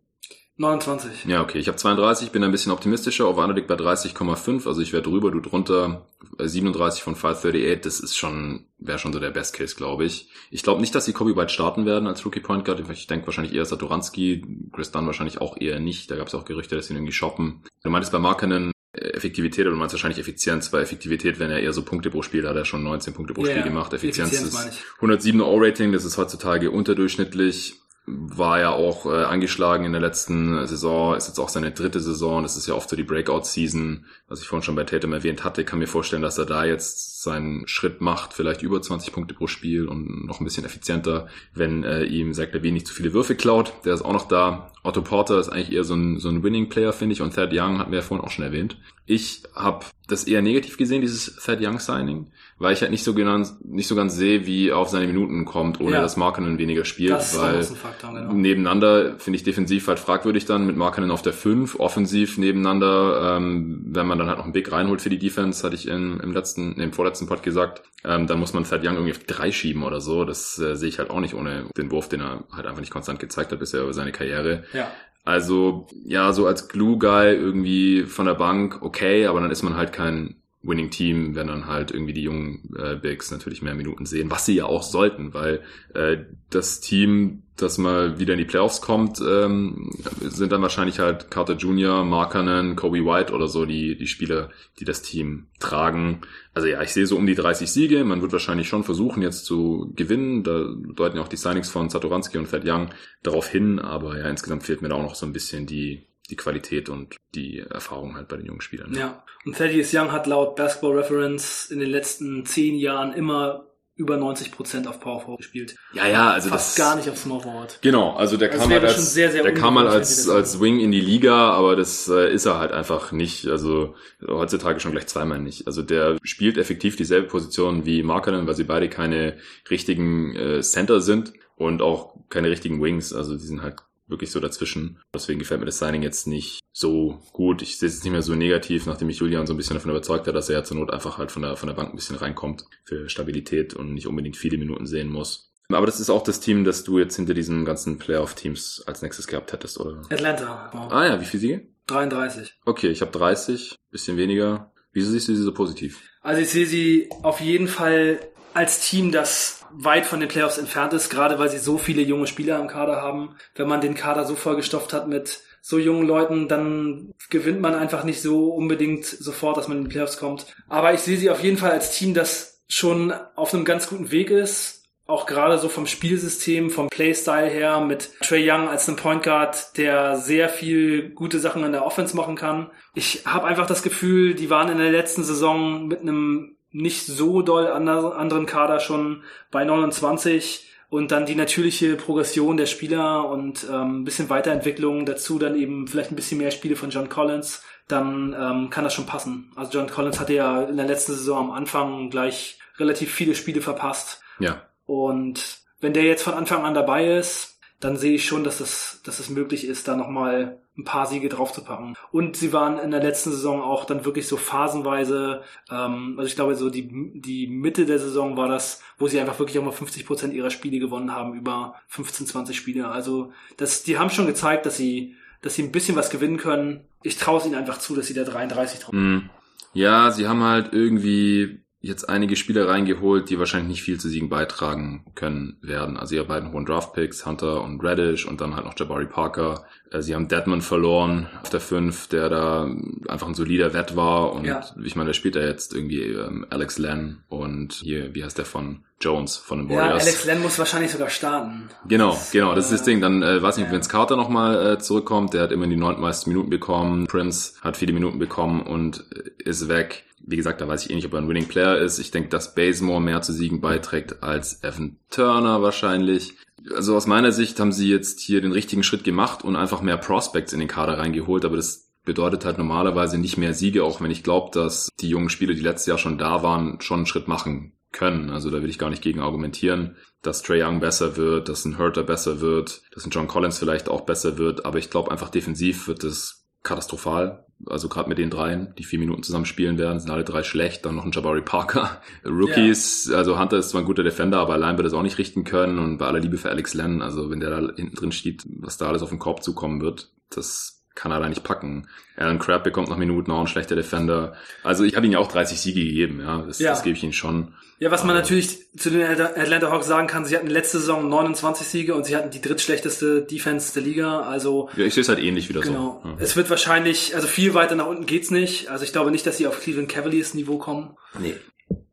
29. Ja, okay. Ich habe 32, bin ein bisschen optimistischer. Over liegt bei 30,5. Also ich wäre drüber, du drunter. Äh, 37 von 538, das ist schon, wäre schon so der Best Case, glaube ich. Ich glaube nicht, dass sie Kobe White starten werden als Rookie Point Guard. Ich denke wahrscheinlich eher Satoranski, Chris Dunn wahrscheinlich auch eher nicht. Da gab es auch Gerüchte, dass sie ihn irgendwie shoppen. Du meintest bei Markenen äh, Effektivität, oder du meinst wahrscheinlich Effizienz. Bei Effektivität wären ja eher so Punkte pro Spiel, da hat er schon 19 Punkte pro Ja, Spiel gemacht. Effizienz, Effizienz ist ich. 107er O-Rating, das ist heutzutage unterdurchschnittlich. War ja auch äh, angeschlagen in der letzten Saison, ist jetzt auch seine dritte Saison, das ist ja oft so die Breakout-Season, was ich vorhin schon bei Tatum erwähnt hatte, kann mir vorstellen, dass er da jetzt seinen Schritt macht, vielleicht über 20 Punkte pro Spiel und noch ein bisschen effizienter, wenn äh, ihm Zach Levine nicht zu viele Würfe klaut, der ist auch noch da. Otto Porter ist eigentlich eher so ein, so ein Winning-Player, finde ich, und Thad Young hatten wir ja vorhin auch schon erwähnt. Ich habe das eher negativ gesehen, dieses Thad Young Signing, weil ich halt nicht so genau, nicht so ganz sehe, wie er auf seine Minuten kommt, ohne ja. dass Markenen weniger spielt, das weil Faktor, genau. nebeneinander finde ich defensiv halt fragwürdig dann mit Markenen auf der 5, offensiv nebeneinander, ähm, wenn man dann halt noch einen Big reinholt für die Defense, hatte ich in, im letzten, in dem vorletzten Pod gesagt, ähm, dann muss man Thad Young irgendwie auf drei schieben oder so, das äh, sehe ich halt auch nicht ohne den Wurf, den er halt einfach nicht konstant gezeigt hat bisher über seine Karriere. Ja. Also ja, so als Glue-Guy irgendwie von der Bank, okay, aber dann ist man halt kein Winning Team, wenn dann halt irgendwie die jungen äh, Bigs natürlich mehr Minuten sehen, was sie ja auch sollten, weil äh, das Team, das mal wieder in die Playoffs kommt, ähm, sind dann wahrscheinlich halt Carter Jr., Markanen, Kobe White oder so die, die Spieler, die das Team tragen. Also ja, ich sehe so um die 30 Siege. Man wird wahrscheinlich schon versuchen, jetzt zu gewinnen. Da deuten ja auch die Signings von Satoransky und Fed Young darauf hin, aber ja, insgesamt fehlt mir da auch noch so ein bisschen die, die Qualität und die Erfahrung halt bei den jungen Spielern. Ja, und Thaddeus Young hat laut Basketball Reference in den letzten zehn Jahren immer über 90 Prozent auf Power Forward gespielt. Ja, ja, also Fast das gar nicht auf Small Forward. Genau, also der das kam halt als sehr, sehr der kam mal als als Wing in die Liga, aber das äh, ist er halt einfach nicht. Also heutzutage schon gleich zweimal nicht. Also der spielt effektiv dieselbe Position wie Markkanen, weil sie beide keine richtigen äh, Center sind und auch keine richtigen Wings. Also die sind halt wirklich so dazwischen. Deswegen gefällt mir das Signing jetzt nicht so gut. Ich sehe es nicht mehr so negativ, nachdem ich Julian so ein bisschen davon überzeugt hat, dass er ja zur Not einfach halt von der, von der Bank ein bisschen reinkommt für Stabilität und nicht unbedingt viele Minuten sehen muss. Aber das ist auch das Team, das du jetzt hinter diesen ganzen Playoff-Teams als nächstes gehabt hättest, oder? Atlanta. Wow. Ah ja, wie viele Siege? 33. Okay, ich habe 30, bisschen weniger. Wieso siehst du sie so positiv? Also ich sehe sie auf jeden Fall als Team, das weit von den Playoffs entfernt ist, gerade weil sie so viele junge Spieler im Kader haben. Wenn man den Kader so vollgestopft hat mit so jungen Leuten, dann gewinnt man einfach nicht so unbedingt sofort, dass man in die Playoffs kommt. Aber ich sehe sie auf jeden Fall als Team, das schon auf einem ganz guten Weg ist. Auch gerade so vom Spielsystem, vom Playstyle her mit Trey Young als einem Point Guard, der sehr viel gute Sachen in der Offense machen kann. Ich habe einfach das Gefühl, die waren in der letzten Saison mit einem nicht so doll anderen Kader schon bei 29 und dann die natürliche Progression der Spieler und ähm, ein bisschen Weiterentwicklung dazu, dann eben vielleicht ein bisschen mehr Spiele von John Collins, dann ähm, kann das schon passen. Also John Collins hatte ja in der letzten Saison am Anfang gleich relativ viele Spiele verpasst. Ja. Und wenn der jetzt von Anfang an dabei ist, dann sehe ich schon, dass es, dass es möglich ist, da nochmal ein paar Siege draufzupacken. Und sie waren in der letzten Saison auch dann wirklich so phasenweise, ähm, also ich glaube so die, die Mitte der Saison war das, wo sie einfach wirklich auch mal 50 Prozent ihrer Spiele gewonnen haben, über 15, 20 Spiele. Also das, die haben schon gezeigt, dass sie, dass sie ein bisschen was gewinnen können. Ich traue es ihnen einfach zu, dass sie da 33 drauf. Mm. Ja, sie haben halt irgendwie jetzt einige Spieler reingeholt, die wahrscheinlich nicht viel zu Siegen beitragen können werden. Also ihre beiden hohen Draftpicks, Hunter und Radish und dann halt noch Jabari Parker. Äh, sie haben Deadman verloren auf der 5, der da einfach ein solider Wett war und ja. ich meine, der spielt ja jetzt irgendwie ähm, Alex Len und hier, wie heißt der von Jones von den Warriors. Ja, Alex Len muss wahrscheinlich sogar starten. Genau, das, genau, das ist das Ding. Dann äh, weiß nicht, ob Vince Carter nochmal äh, zurückkommt. Der hat immer die neuntmeisten Minuten bekommen. Prince hat viele Minuten bekommen und äh, ist weg. Wie gesagt, da weiß ich eh nicht, ob er ein Winning Player ist. Ich denke, dass Bazemore mehr zu Siegen beiträgt als Evan Turner wahrscheinlich. Also aus meiner Sicht haben sie jetzt hier den richtigen Schritt gemacht und einfach mehr Prospects in den Kader reingeholt, aber das bedeutet halt normalerweise nicht mehr Siege, auch wenn ich glaube, dass die jungen Spieler, die letztes Jahr schon da waren, schon einen Schritt machen können. Also da will ich gar nicht gegen argumentieren, dass Trey Young besser wird, dass ein Hurter besser wird, dass ein John Collins vielleicht auch besser wird, aber ich glaube einfach defensiv wird es katastrophal. Also gerade mit den dreien, die vier Minuten zusammen spielen werden, sind alle drei schlecht. Dann noch ein Jabari Parker. Rookies, ja. also Hunter ist zwar ein guter Defender, aber allein wird es auch nicht richten können. Und bei aller Liebe für Alex Len, also wenn der da hinten drin steht, was da alles auf den Korb zukommen wird, das kann er da nicht packen. Alan Crab bekommt noch Minuten, auch ein schlechter Defender. Also ich habe ihm ja auch 30 Siege gegeben, ja, das, ja. das gebe ich ihm schon. Ja, was man natürlich zu den Atlanta Hawks sagen kann, sie hatten letzte Saison 29 Siege und sie hatten die drittschlechteste Defense der Liga. Also ja, ich sehe es halt ähnlich wieder genau. so. Ja. Es wird wahrscheinlich, also viel weiter nach unten geht's nicht. Also ich glaube nicht, dass sie auf Cleveland Cavaliers Niveau kommen. Nee.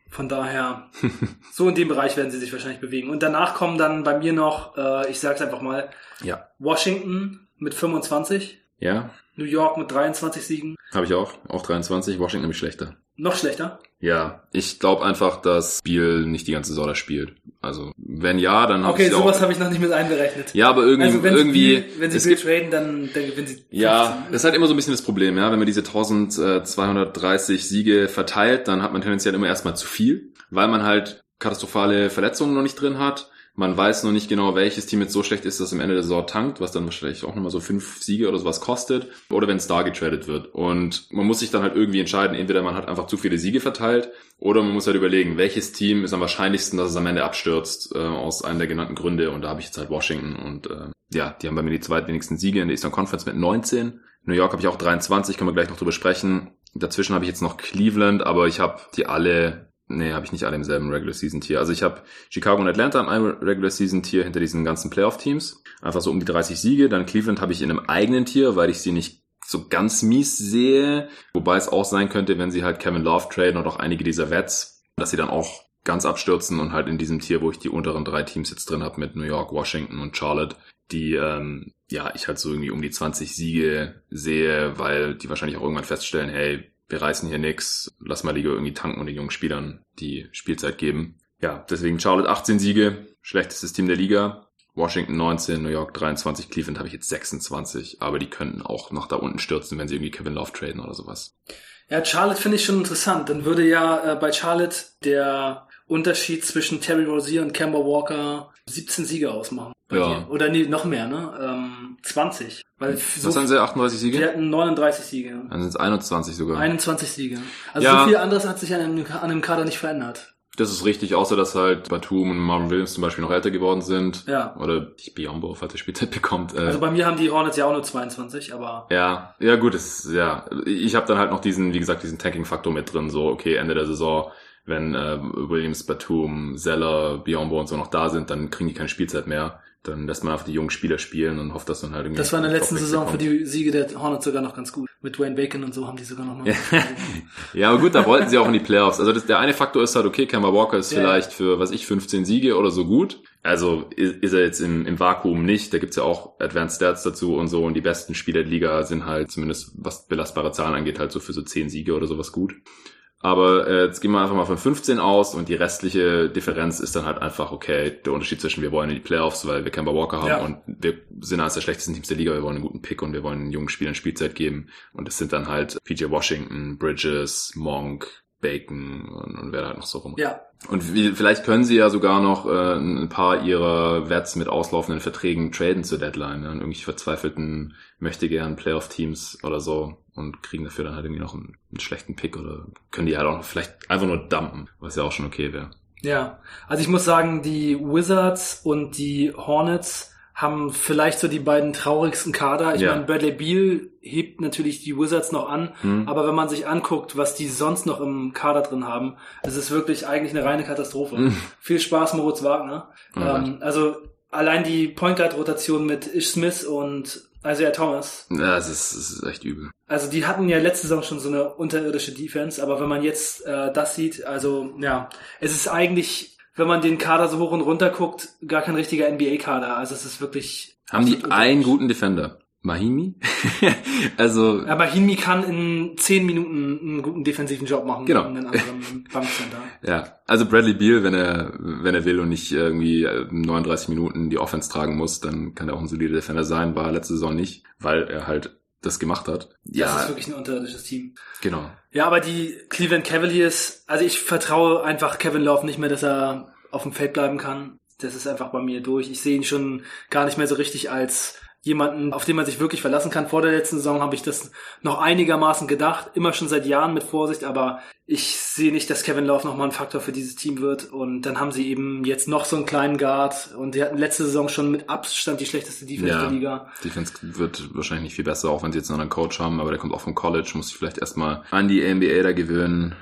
Von daher, so in dem Bereich werden sie sich wahrscheinlich bewegen. Und danach kommen dann bei mir noch, äh, ich sag's einfach mal, Ja. Washington mit 25, Ja, New York mit 23 Siegen. habe ich auch. Auch 23, Washington nämlich schlechter. Noch schlechter. Ja, ich glaube einfach, dass Biel nicht die ganze Saison da spielt. Also, wenn ja, dann hab Okay, ich sowas auch. habe ich noch nicht mit einberechnet. Ja, aber irgendwie, also wenn irgendwie, sie, wenn sie gibt, traden, dann, dann gewinnen sie. ja, 15. das ist halt immer so ein bisschen das Problem, ja. Wenn man diese 1230 Siege verteilt, dann hat man tendenziell immer erstmal zu viel, weil man halt katastrophale Verletzungen noch nicht drin hat. Man weiß noch nicht genau, welches Team jetzt so schlecht ist, dass es am Ende der Saison tankt, was dann wahrscheinlich auch nochmal so fünf Siege oder sowas kostet. Oder wenn da getradet wird. Und man muss sich dann halt irgendwie entscheiden, entweder man hat einfach zu viele Siege verteilt, oder man muss halt überlegen, welches Team ist am wahrscheinlichsten, dass es am Ende abstürzt, äh, aus einem der genannten Gründe. Und da habe ich jetzt halt Washington. Und äh, ja, die haben bei mir die zweitwenigsten Siege in der Eastern Conference mit 19. New York habe ich auch 23, können wir gleich noch drüber sprechen. Dazwischen habe ich jetzt noch Cleveland, aber ich habe die alle Nee, habe ich nicht alle im selben Regular Season Tier. Also ich habe Chicago und Atlanta einem Regular Season Tier hinter diesen ganzen Playoff Teams. Einfach so um die 30 Siege. Dann Cleveland habe ich in einem eigenen Tier, weil ich sie nicht so ganz mies sehe. Wobei es auch sein könnte, wenn sie halt Kevin Love traden und auch einige dieser Vets, dass sie dann auch ganz abstürzen und halt in diesem Tier, wo ich die unteren drei Teams jetzt drin habe mit New York, Washington und Charlotte, die ähm, ja ich halt so irgendwie um die 20 Siege sehe, weil die wahrscheinlich auch irgendwann feststellen, hey, wir reißen hier nix, lass mal Liga irgendwie tanken und den jungen Spielern die Spielzeit geben. Ja, deswegen Charlotte 18 Siege, schlechtestes Team der Liga. Washington 19, New York 23, Cleveland habe ich jetzt 26, aber die könnten auch noch da unten stürzen, wenn sie irgendwie Kevin Love traden oder sowas. Ja, Charlotte finde ich schon interessant. Dann würde ja äh, bei Charlotte der Unterschied zwischen Terry Rozier und Kemba Walker 17 Siege ausmachen. Bei Ja. dir. Oder nee, noch mehr, ne? Ähm, 20. Weil so, Was haben sie, 38 die Siege? hatten 39 Siege. Dann sind es 21 sogar. 21 Siege. Also Ja. so viel anderes hat sich an dem, an dem Kader nicht verändert. Das ist richtig, außer dass halt Batum und Marvin Williams zum Beispiel noch älter geworden sind. Ja. Oder die Biombo, falls er Spielzeit bekommt. Äh, Also bei mir haben die Hornets ja auch nur 22, aber Ja, ja gut, es, ja, ich habe dann halt noch diesen, wie gesagt, diesen Tanking-Faktor mit drin, so okay, Ende der Saison, wenn äh, Williams, Batum, Zeller, Biombo und so noch da sind, dann kriegen die keine Spielzeit mehr. Dann lässt man einfach die jungen Spieler spielen und hofft, dass dann halt irgendwie... das war in der letzten Saison für kommt. die Siege der Hornets sogar noch ganz gut. Mit Dwayne Bacon und so haben die sogar noch mal. Ja, aber gut, da wollten sie auch in die Playoffs. Also das, der eine Faktor ist halt, okay, Kemba Walker ist Ja. vielleicht für, was ich, 15 Siege oder so gut. Also ist, ist er jetzt im, im Vakuum nicht. Da gibt's ja auch Advanced Stats dazu und so. Und die besten Spieler der Liga sind halt, zumindest was belastbare Zahlen angeht, halt so für so 10 Siege oder sowas gut. Aber äh, jetzt gehen wir einfach mal von 15 aus und die restliche Differenz ist dann halt einfach, okay, der Unterschied zwischen wir wollen in die Playoffs, weil wir Kemba Walker haben Ja. und wir sind eines der schlechtesten Teams der Liga, wir wollen einen guten Pick und wir wollen einen jungen Spielern Spielzeit geben. Und es sind dann halt PJ Washington, Bridges, Monk, Bacon und, und wer da halt noch so rum. Ja, Und wie, vielleicht können sie ja sogar noch äh, ein paar ihrer Wets mit auslaufenden Verträgen traden zur Deadline, ne? an irgendwelche verzweifelten möchte gern Playoff-Teams oder so und kriegen dafür dann halt irgendwie noch einen, einen schlechten Pick oder können die halt auch vielleicht einfach nur dumpen, was ja auch schon okay wäre. Ja, also ich muss sagen, die Wizards und die Hornets haben vielleicht so die beiden traurigsten Kader. Ich Ja. meine, Bradley Beal hebt natürlich die Wizards noch an, Hm. aber wenn man sich anguckt, was die sonst noch im Kader drin haben, es ist wirklich eigentlich eine reine Katastrophe. Hm. Viel Spaß, Moritz Wagner. Alright. Ähm, also allein die Point Guard Rotation mit Ish Smith und Isaiah Thomas. Ja, es ist, es ist echt übel. Also die hatten ja letzte Saison schon so eine unterirdische Defense, aber wenn man jetzt äh, das sieht, also ja, es ist eigentlich, wenn man den Kader so hoch und runter guckt, gar kein richtiger NBA-Kader. Also es ist wirklich. Haben die einen guten Defender? Mahimi? also, Aber Hinmi kann in zehn Minuten einen guten defensiven Job machen Genau. gegen einen anderen Bankcenter. ja. Also Bradley Beal, wenn er, wenn er will und nicht irgendwie äh, 39 Minuten die Offense tragen muss, dann kann er auch ein solider Defender sein, war letzte Saison nicht, weil er halt das gemacht hat. Das Ja, ist wirklich ein unterirdisches Team. genau. Ja, aber die Cleveland Cavaliers, also ich vertraue einfach Kevin Love nicht mehr, dass er auf dem Feld bleiben kann. Das ist einfach bei mir durch. Ich sehe ihn schon gar nicht mehr so richtig als jemanden, auf den man sich wirklich verlassen kann. Vor der letzten Saison habe ich das noch einigermaßen gedacht, immer schon seit Jahren mit Vorsicht, aber ich sehe nicht, dass Kevin Love nochmal ein Faktor für dieses Team wird. Und dann haben sie eben jetzt noch so einen kleinen Guard und die hatten letzte Saison schon mit Abstand die schlechteste Defense Ja. der Liga. Defense wird wahrscheinlich nicht viel besser, auch wenn sie jetzt einen anderen Coach haben, aber der kommt auch vom College, muss sich vielleicht erstmal an die NBA da gewöhnen.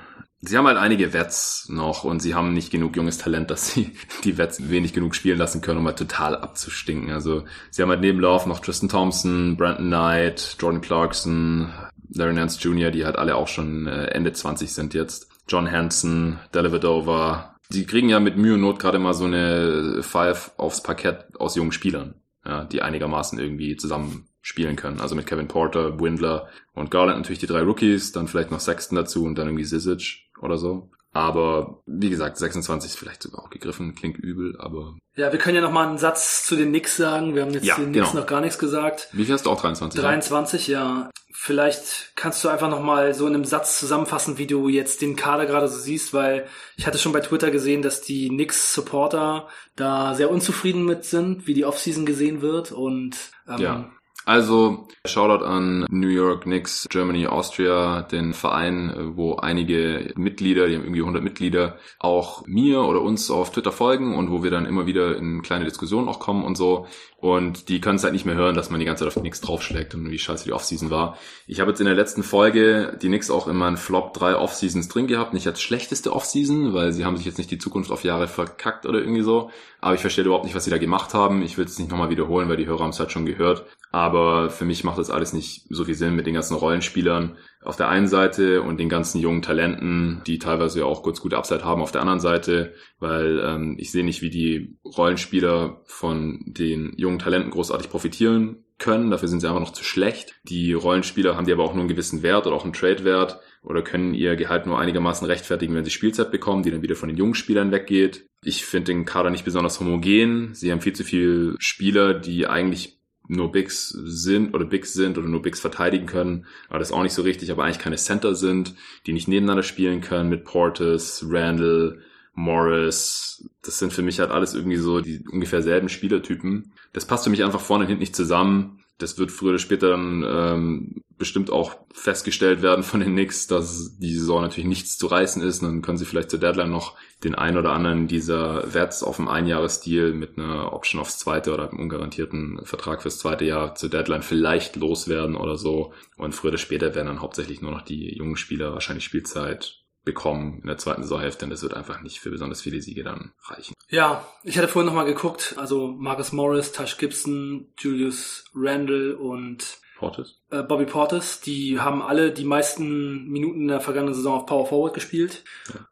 Sie haben halt einige Vets noch und sie haben nicht genug junges Talent, dass sie die Vets wenig genug spielen lassen können, um mal total abzustinken. Also sie haben halt neben Love noch Tristan Thompson, Brandon Knight, Jordan Clarkson, Larry Nance Jr., die halt alle auch schon äh, Ende 20 sind jetzt. John Hanson, Dellavedova. Die kriegen ja mit Mühe und Not gerade mal so eine Five aufs Parkett aus jungen Spielern, ja, die einigermaßen irgendwie zusammen spielen können. Also mit Kevin Porter, Windler und Garland natürlich die drei Rookies, dann vielleicht noch Sexton dazu und dann irgendwie Zizic oder so. Aber wie gesagt, 26 ist vielleicht sogar auch gegriffen, klingt übel, aber. Ja, wir können ja noch mal einen Satz zu den Knicks sagen. Wir haben jetzt Ja, den Knicks genau. noch gar nichts gesagt. Wie viel hast du auch 23? ja? 23, ja. Vielleicht kannst du einfach noch mal so in einem Satz zusammenfassen, wie du jetzt den Kader gerade so siehst, weil ich hatte schon bei Twitter gesehen, dass die Knicks Supporter da sehr unzufrieden mit sind, wie die Offseason gesehen wird und ähm, Ja. Also, Shoutout an New York Knicks, Germany, Austria, den Verein, wo einige Mitglieder, die haben irgendwie 100 Mitglieder, auch mir oder uns auf Twitter folgen und wo wir dann immer wieder in kleine Diskussionen auch kommen und so. Und die können es halt nicht mehr hören, dass man die ganze Zeit auf die Knicks draufschlägt und wie scheiße die Offseason war. Ich habe jetzt in der letzten Folge die Knicks auch in meinen Flop 3 Offseasons drin gehabt. Nicht als schlechteste Offseason, weil sie haben sich jetzt nicht die Zukunft auf Jahre verkackt oder irgendwie so. Aber ich verstehe überhaupt nicht, was sie da gemacht haben. Ich will es nicht nochmal wiederholen, weil die Hörer haben es halt schon gehört. Aber für mich macht das alles nicht so viel Sinn mit den ganzen Rollenspielern auf der einen Seite und den ganzen jungen Talenten, die teilweise ja auch kurz gute Upside haben auf der anderen Seite, weil ähm, ich sehe nicht, wie die Rollenspieler von den jungen Talenten großartig profitieren können. Dafür sind sie einfach noch zu schlecht. Die Rollenspieler haben die aber auch nur einen gewissen Wert oder auch einen Trade-Wert oder können ihr Gehalt nur einigermaßen rechtfertigen, wenn sie Spielzeit bekommen, die dann wieder von den jungen Spielern weggeht. Ich finde den Kader nicht besonders homogen. Sie haben viel zu viele Spieler, die eigentlich nur Bigs sind oder Bigs sind oder nur Bigs verteidigen können, aber das ist auch nicht so richtig, aber eigentlich keine Center sind, die nicht nebeneinander spielen können mit Portis, Randall, Morris. Das sind für mich halt alles irgendwie so die ungefähr selben Spielertypen. Das passt für mich einfach vorne und hinten nicht zusammen. Das wird früher oder später dann ähm, bestimmt auch festgestellt werden von den Knicks, dass die Saison natürlich nichts zu reißen ist. Und dann können sie vielleicht zur Deadline noch den ein oder anderen dieser Wets auf dem Einjahresdeal mit einer Option aufs zweite oder einem ungarantierten Vertrag fürs zweite Jahr zur Deadline vielleicht loswerden oder so. Und früher oder später werden dann hauptsächlich nur noch die jungen Spieler wahrscheinlich Spielzeit bekommen in der zweiten Saisonhälfte, denn das wird einfach nicht für besonders viele Siege dann reichen. Ja, ich hatte vorhin nochmal geguckt, also Marcus Morris, Tash Gibson, Julius Randle und Portis? äh, Bobby Portis, die haben alle die meisten Minuten in der vergangenen Saison auf Power Forward gespielt.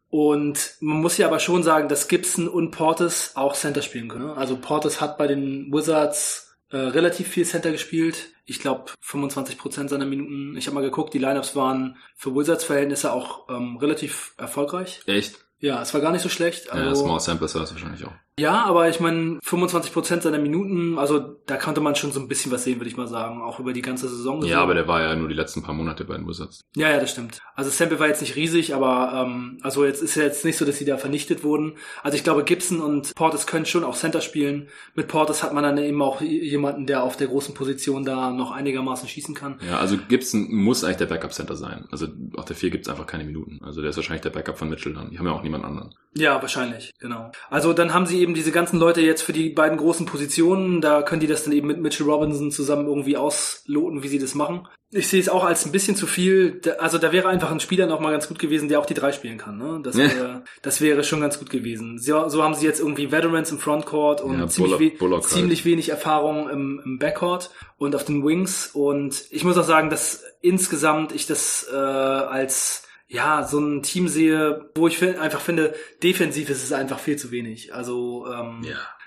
Und man muss ja aber schon sagen, dass Gibson und Portis auch Center spielen können. Also Portis hat bei den Wizards äh, relativ viel Center gespielt. Ich glaube 25% seiner Minuten. Ich habe mal geguckt, die Lineups waren für Wizards-Verhältnisse auch ähm, relativ erfolgreich. Echt? Ja, es war gar nicht so schlecht. ja, Also, Small Sample Size wahrscheinlich auch. Ja, aber ich meine, 25% seiner Minuten, also da konnte man schon so ein bisschen was sehen, würde ich mal sagen, auch über die ganze Saison. gesehen. Ja, aber der war ja nur die letzten paar Monate bei den Wizards. Ja, ja, das stimmt. Also Sample war jetzt nicht riesig, aber ähm, also jetzt ist ja jetzt nicht so, dass sie da vernichtet wurden. Also ich glaube, Gibson und Portis können schon auch Center spielen. Mit Portis hat man dann eben auch jemanden, der auf der großen Position da noch einigermaßen schießen kann. Ja, also Gibson muss eigentlich der Backup-Center sein. Also auf der 4 gibt's einfach keine Minuten. Also der ist wahrscheinlich der Backup von Mitchell dann. Die haben ja auch niemand anderen. Ja, wahrscheinlich, genau. Also dann haben sie eben diese ganzen Leute jetzt für die beiden großen Positionen. Da können die das dann eben mit Mitchell Robinson zusammen irgendwie ausloten, wie sie das machen. Ich sehe es auch als ein bisschen zu viel. Also da wäre einfach ein Spieler noch mal ganz gut gewesen, der auch die drei spielen kann. Ne? Das, Ja. wäre, das wäre schon ganz gut gewesen. So, so haben sie jetzt irgendwie Veterans im Frontcourt und Ja, ziemlich, Bullock- we Bullock halt. ziemlich wenig Erfahrung im, im Backcourt und auf den Wings. Und ich muss auch sagen, dass insgesamt ich das äh, als ja, so ein Team sehe, wo ich fin- einfach finde, defensiv ist es einfach viel zu wenig. Also, ähm,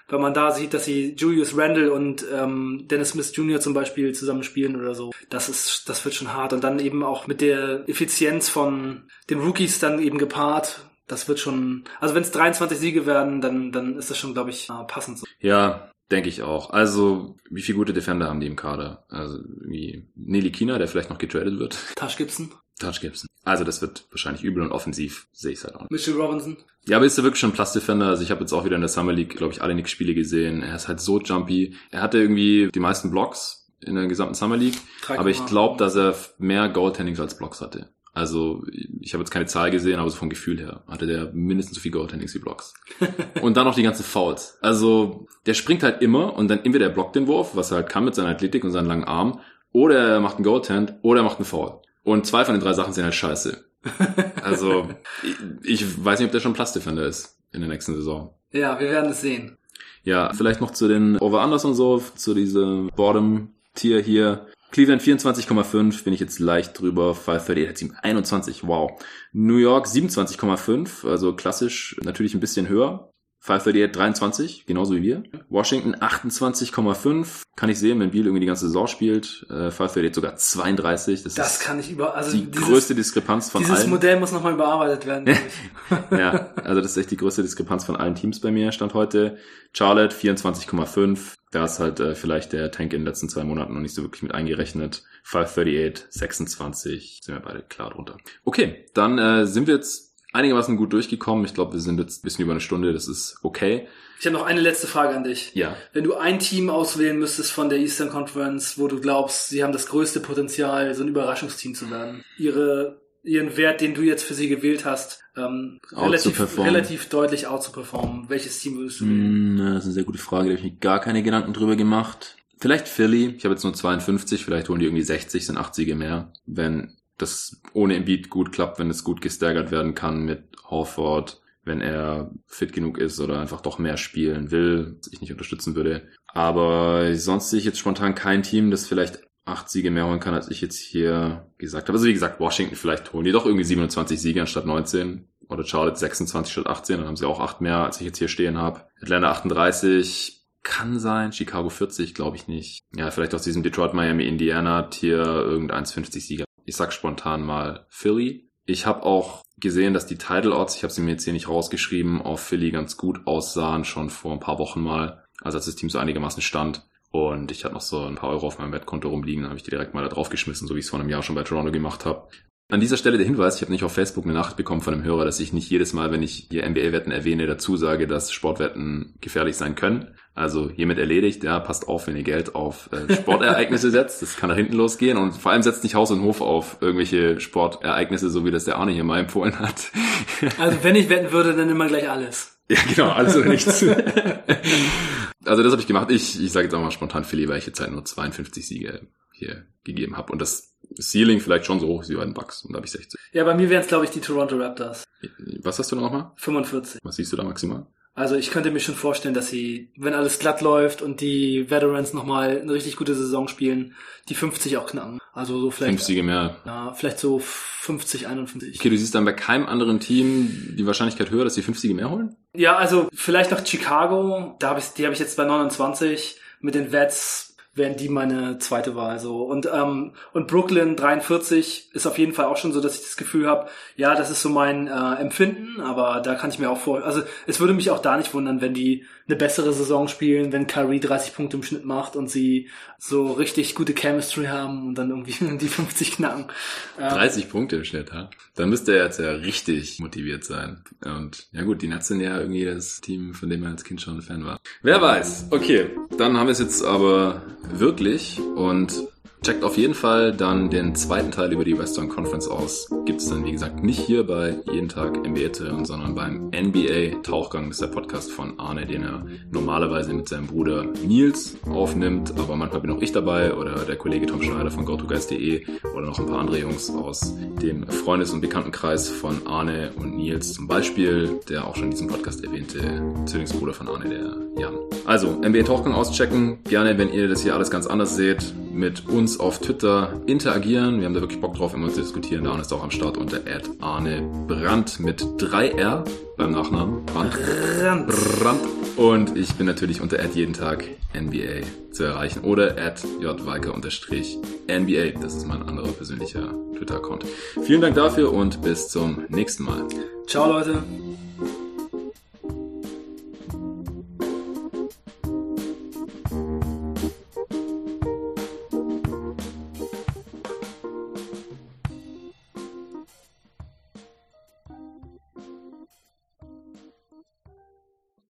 wenn man da sieht, dass sie Julius Randle und ähm, Dennis Smith Jr. zum Beispiel zusammen spielen oder so, das ist, das wird schon hart. Und dann eben auch mit der Effizienz von den Rookies dann eben gepaart. Das wird schon, also wenn es 23 Siege werden, dann, dann ist das schon, glaube ich, äh, passend so. Ja, denke ich auch. Also, wie viele gute Defender haben die im Kader? Also, wie Nelly Kina, der vielleicht noch getradet wird. Tash Gibson, Touch Gibson. Also, das wird wahrscheinlich übel und offensiv sehe ich es halt auch nicht. Mitchell Robinson. Ja, aber ist er wirklich schon ein Plus-Defender? Also ich habe jetzt auch wieder in der Summer League, glaube ich, alle Knicks-Spiele gesehen. Er ist halt so jumpy. Er hatte irgendwie die meisten Blocks in der gesamten Summer League. 3,8. Aber ich glaube, dass er mehr Goaltendings als Blocks hatte. Also ich habe jetzt keine Zahl gesehen, aber so vom Gefühl her hatte der mindestens so viel Goaltendings wie Blocks. und dann noch die ganzen Fouls. Also der springt halt immer und dann entweder er blockt den Wurf, was er halt kann mit seiner Athletik und seinen langen Arm, oder er macht einen Goaltend oder er macht einen Foul. Und zwei von den drei Sachen sind halt scheiße. Also ich, ich weiß nicht, ob der schon Plus-Defender ist in der nächsten Saison. Ja, wir werden es sehen. Ja, vielleicht noch zu den Over-Unders und so, zu diesem Bottom-Tier hier. Cleveland 24,5, bin ich jetzt leicht drüber. 538 hat 7, 21, wow. New York 27,5, also klassisch natürlich ein bisschen höher. 538 23, genauso wie wir. Washington 28,5. Kann ich sehen, wenn Biel irgendwie die ganze Saison spielt. Äh, 538 sogar 32. Das, das kann ich über, also die dieses, größte Diskrepanz von dieses allen. Dieses Modell muss nochmal überarbeitet werden. ja, also das ist echt die größte Diskrepanz von allen Teams bei mir, stand heute. Charlotte 24,5. Da ist halt äh, vielleicht der Tank in den letzten zwei Monaten noch nicht so wirklich mit eingerechnet. 538, 26, sind wir beide klar drunter. Okay, dann äh, sind wir jetzt einigermaßen gut durchgekommen. Ich glaube, wir sind jetzt ein bisschen über eine Stunde, das ist okay. Ich habe noch eine letzte Frage an dich. Ja. Wenn du ein Team auswählen müsstest von der Eastern Conference, wo du glaubst, sie haben das größte Potenzial, so ein Überraschungsteam zu werden, ihre, ihren Wert, den du jetzt für sie gewählt hast, ähm, relativ, relativ deutlich out zu performen, welches Team würdest du wählen? Mm, das ist eine sehr gute Frage, da habe ich mir gar keine Gedanken drüber gemacht. Vielleicht Philly, ich habe jetzt nur 52, vielleicht holen die irgendwie 60, sind 80 mehr. Wenn das ohne Embiid gut klappt, wenn es gut gestaggert werden kann mit Horford, wenn er fit genug ist oder einfach doch mehr spielen will, was ich nicht unterstützen würde. Aber sonst sehe ich jetzt spontan kein Team, das vielleicht acht Siege mehr holen kann, als ich jetzt hier gesagt habe. Also wie gesagt, Washington vielleicht holen die doch irgendwie 27 Siege anstatt 19 oder Charlotte 26 statt 18, dann haben sie auch acht mehr, als ich jetzt hier stehen habe. Atlanta 38 kann sein, Chicago 40 glaube ich nicht. Ja, vielleicht aus diesem Detroit, Miami, Indiana Tier irgendeins 50 Sieger ich sag spontan mal Philly. Ich habe auch gesehen, dass die Title Odds, ich habe sie mir jetzt hier nicht rausgeschrieben, auf Philly ganz gut aussahen, schon vor ein paar Wochen mal, also als das Team so einigermaßen stand. Und ich hatte noch so ein paar Euro auf meinem Wettkonto rumliegen, dann habe ich die direkt mal da drauf geschmissen, so wie ich es vor einem Jahr schon bei Toronto gemacht habe. An dieser Stelle der Hinweis, ich habe nicht auf Facebook eine Nachricht bekommen von einem Hörer, dass ich nicht jedes Mal, wenn ich hier NBA-Wetten erwähne, dazu sage, dass Sportwetten gefährlich sein können. Also hiermit erledigt, ja, passt auf, wenn ihr Geld auf äh, Sportereignisse setzt. Das kann da hinten losgehen. Und vor allem setzt nicht Haus und Hof auf irgendwelche Sportereignisse, so wie das der Arne hier mal empfohlen hat. Also wenn ich wetten würde, dann immer gleich alles. Ja, genau, alles oder nichts. also das habe ich gemacht. Ich, ich sage jetzt auch mal spontan Philly, weil ich jetzt halt nur 52 Siege hier gegeben habe. Und das Ceiling vielleicht schon so hoch wie bei den Bucks. Und da habe ich 60. Ja, bei mir wären es, glaube ich, die Toronto Raptors. Was hast du nochmal? 45. Was siehst du da maximal? Also ich könnte mir schon vorstellen, dass sie, wenn alles glatt läuft und die Veterans nochmal eine richtig gute Saison spielen, die 50 auch knacken. Also so vielleicht. 50 mehr. Ja, vielleicht so 50, 51. Okay, du siehst dann bei keinem anderen Team die Wahrscheinlichkeit höher, dass die 50 mehr holen? Ja, also vielleicht noch Chicago, da hab ich, die habe ich jetzt bei 29 mit den Vets wären die meine zweite Wahl so und ähm, und Brooklyn 43 ist auf jeden Fall auch schon so, dass ich das Gefühl habe, ja, das ist so mein äh, Empfinden, aber da kann ich mir auch vor, also es würde mich auch da nicht wundern, wenn die eine bessere Saison spielen, wenn Kyrie 30 Punkte im Schnitt macht und sie so richtig gute Chemistry haben und dann irgendwie die 50 knacken. Ähm, 30 Punkte im Schnitt, ha? Dann müsste er jetzt ja richtig motiviert sein. Und ja gut, die Nets sind ja irgendwie das Team, von dem er als Kind schon ein Fan war. Wer weiß. Okay, dann haben wir es jetzt aber wirklich und Checkt auf jeden Fall dann den zweiten Teil über die Western Conference aus. Gibt es dann, wie gesagt, nicht hier bei Jeden Tag NBA Turn, sondern beim NBA Tauchgang. Das ist der Podcast von Arne, den er normalerweise mit seinem Bruder Nils aufnimmt. Aber manchmal bin auch ich dabei oder der Kollege Tom Schneider von GoToGuys.de oder noch ein paar andere Jungs aus dem Freundes- und Bekanntenkreis von Arne und Nils. Zum Beispiel der auch schon in diesem Podcast erwähnte Zwillingsbruder von Arne, der Jan. Also, NBA Tauchgang auschecken. Gerne, wenn ihr das hier alles ganz anders seht, mit uns auf Twitter interagieren. Wir haben da wirklich Bock drauf, immer zu diskutieren. Arne ist auch am Start unter Arne Brandt mit 3R beim Nachnamen. Brandt. Brandt. Brandt. Und ich bin natürlich unter jeden Tag NBA zu erreichen oder at jwalker-nba. Das ist mein anderer persönlicher Twitter-Account. Vielen Dank dafür und bis zum nächsten Mal. Ciao Leute.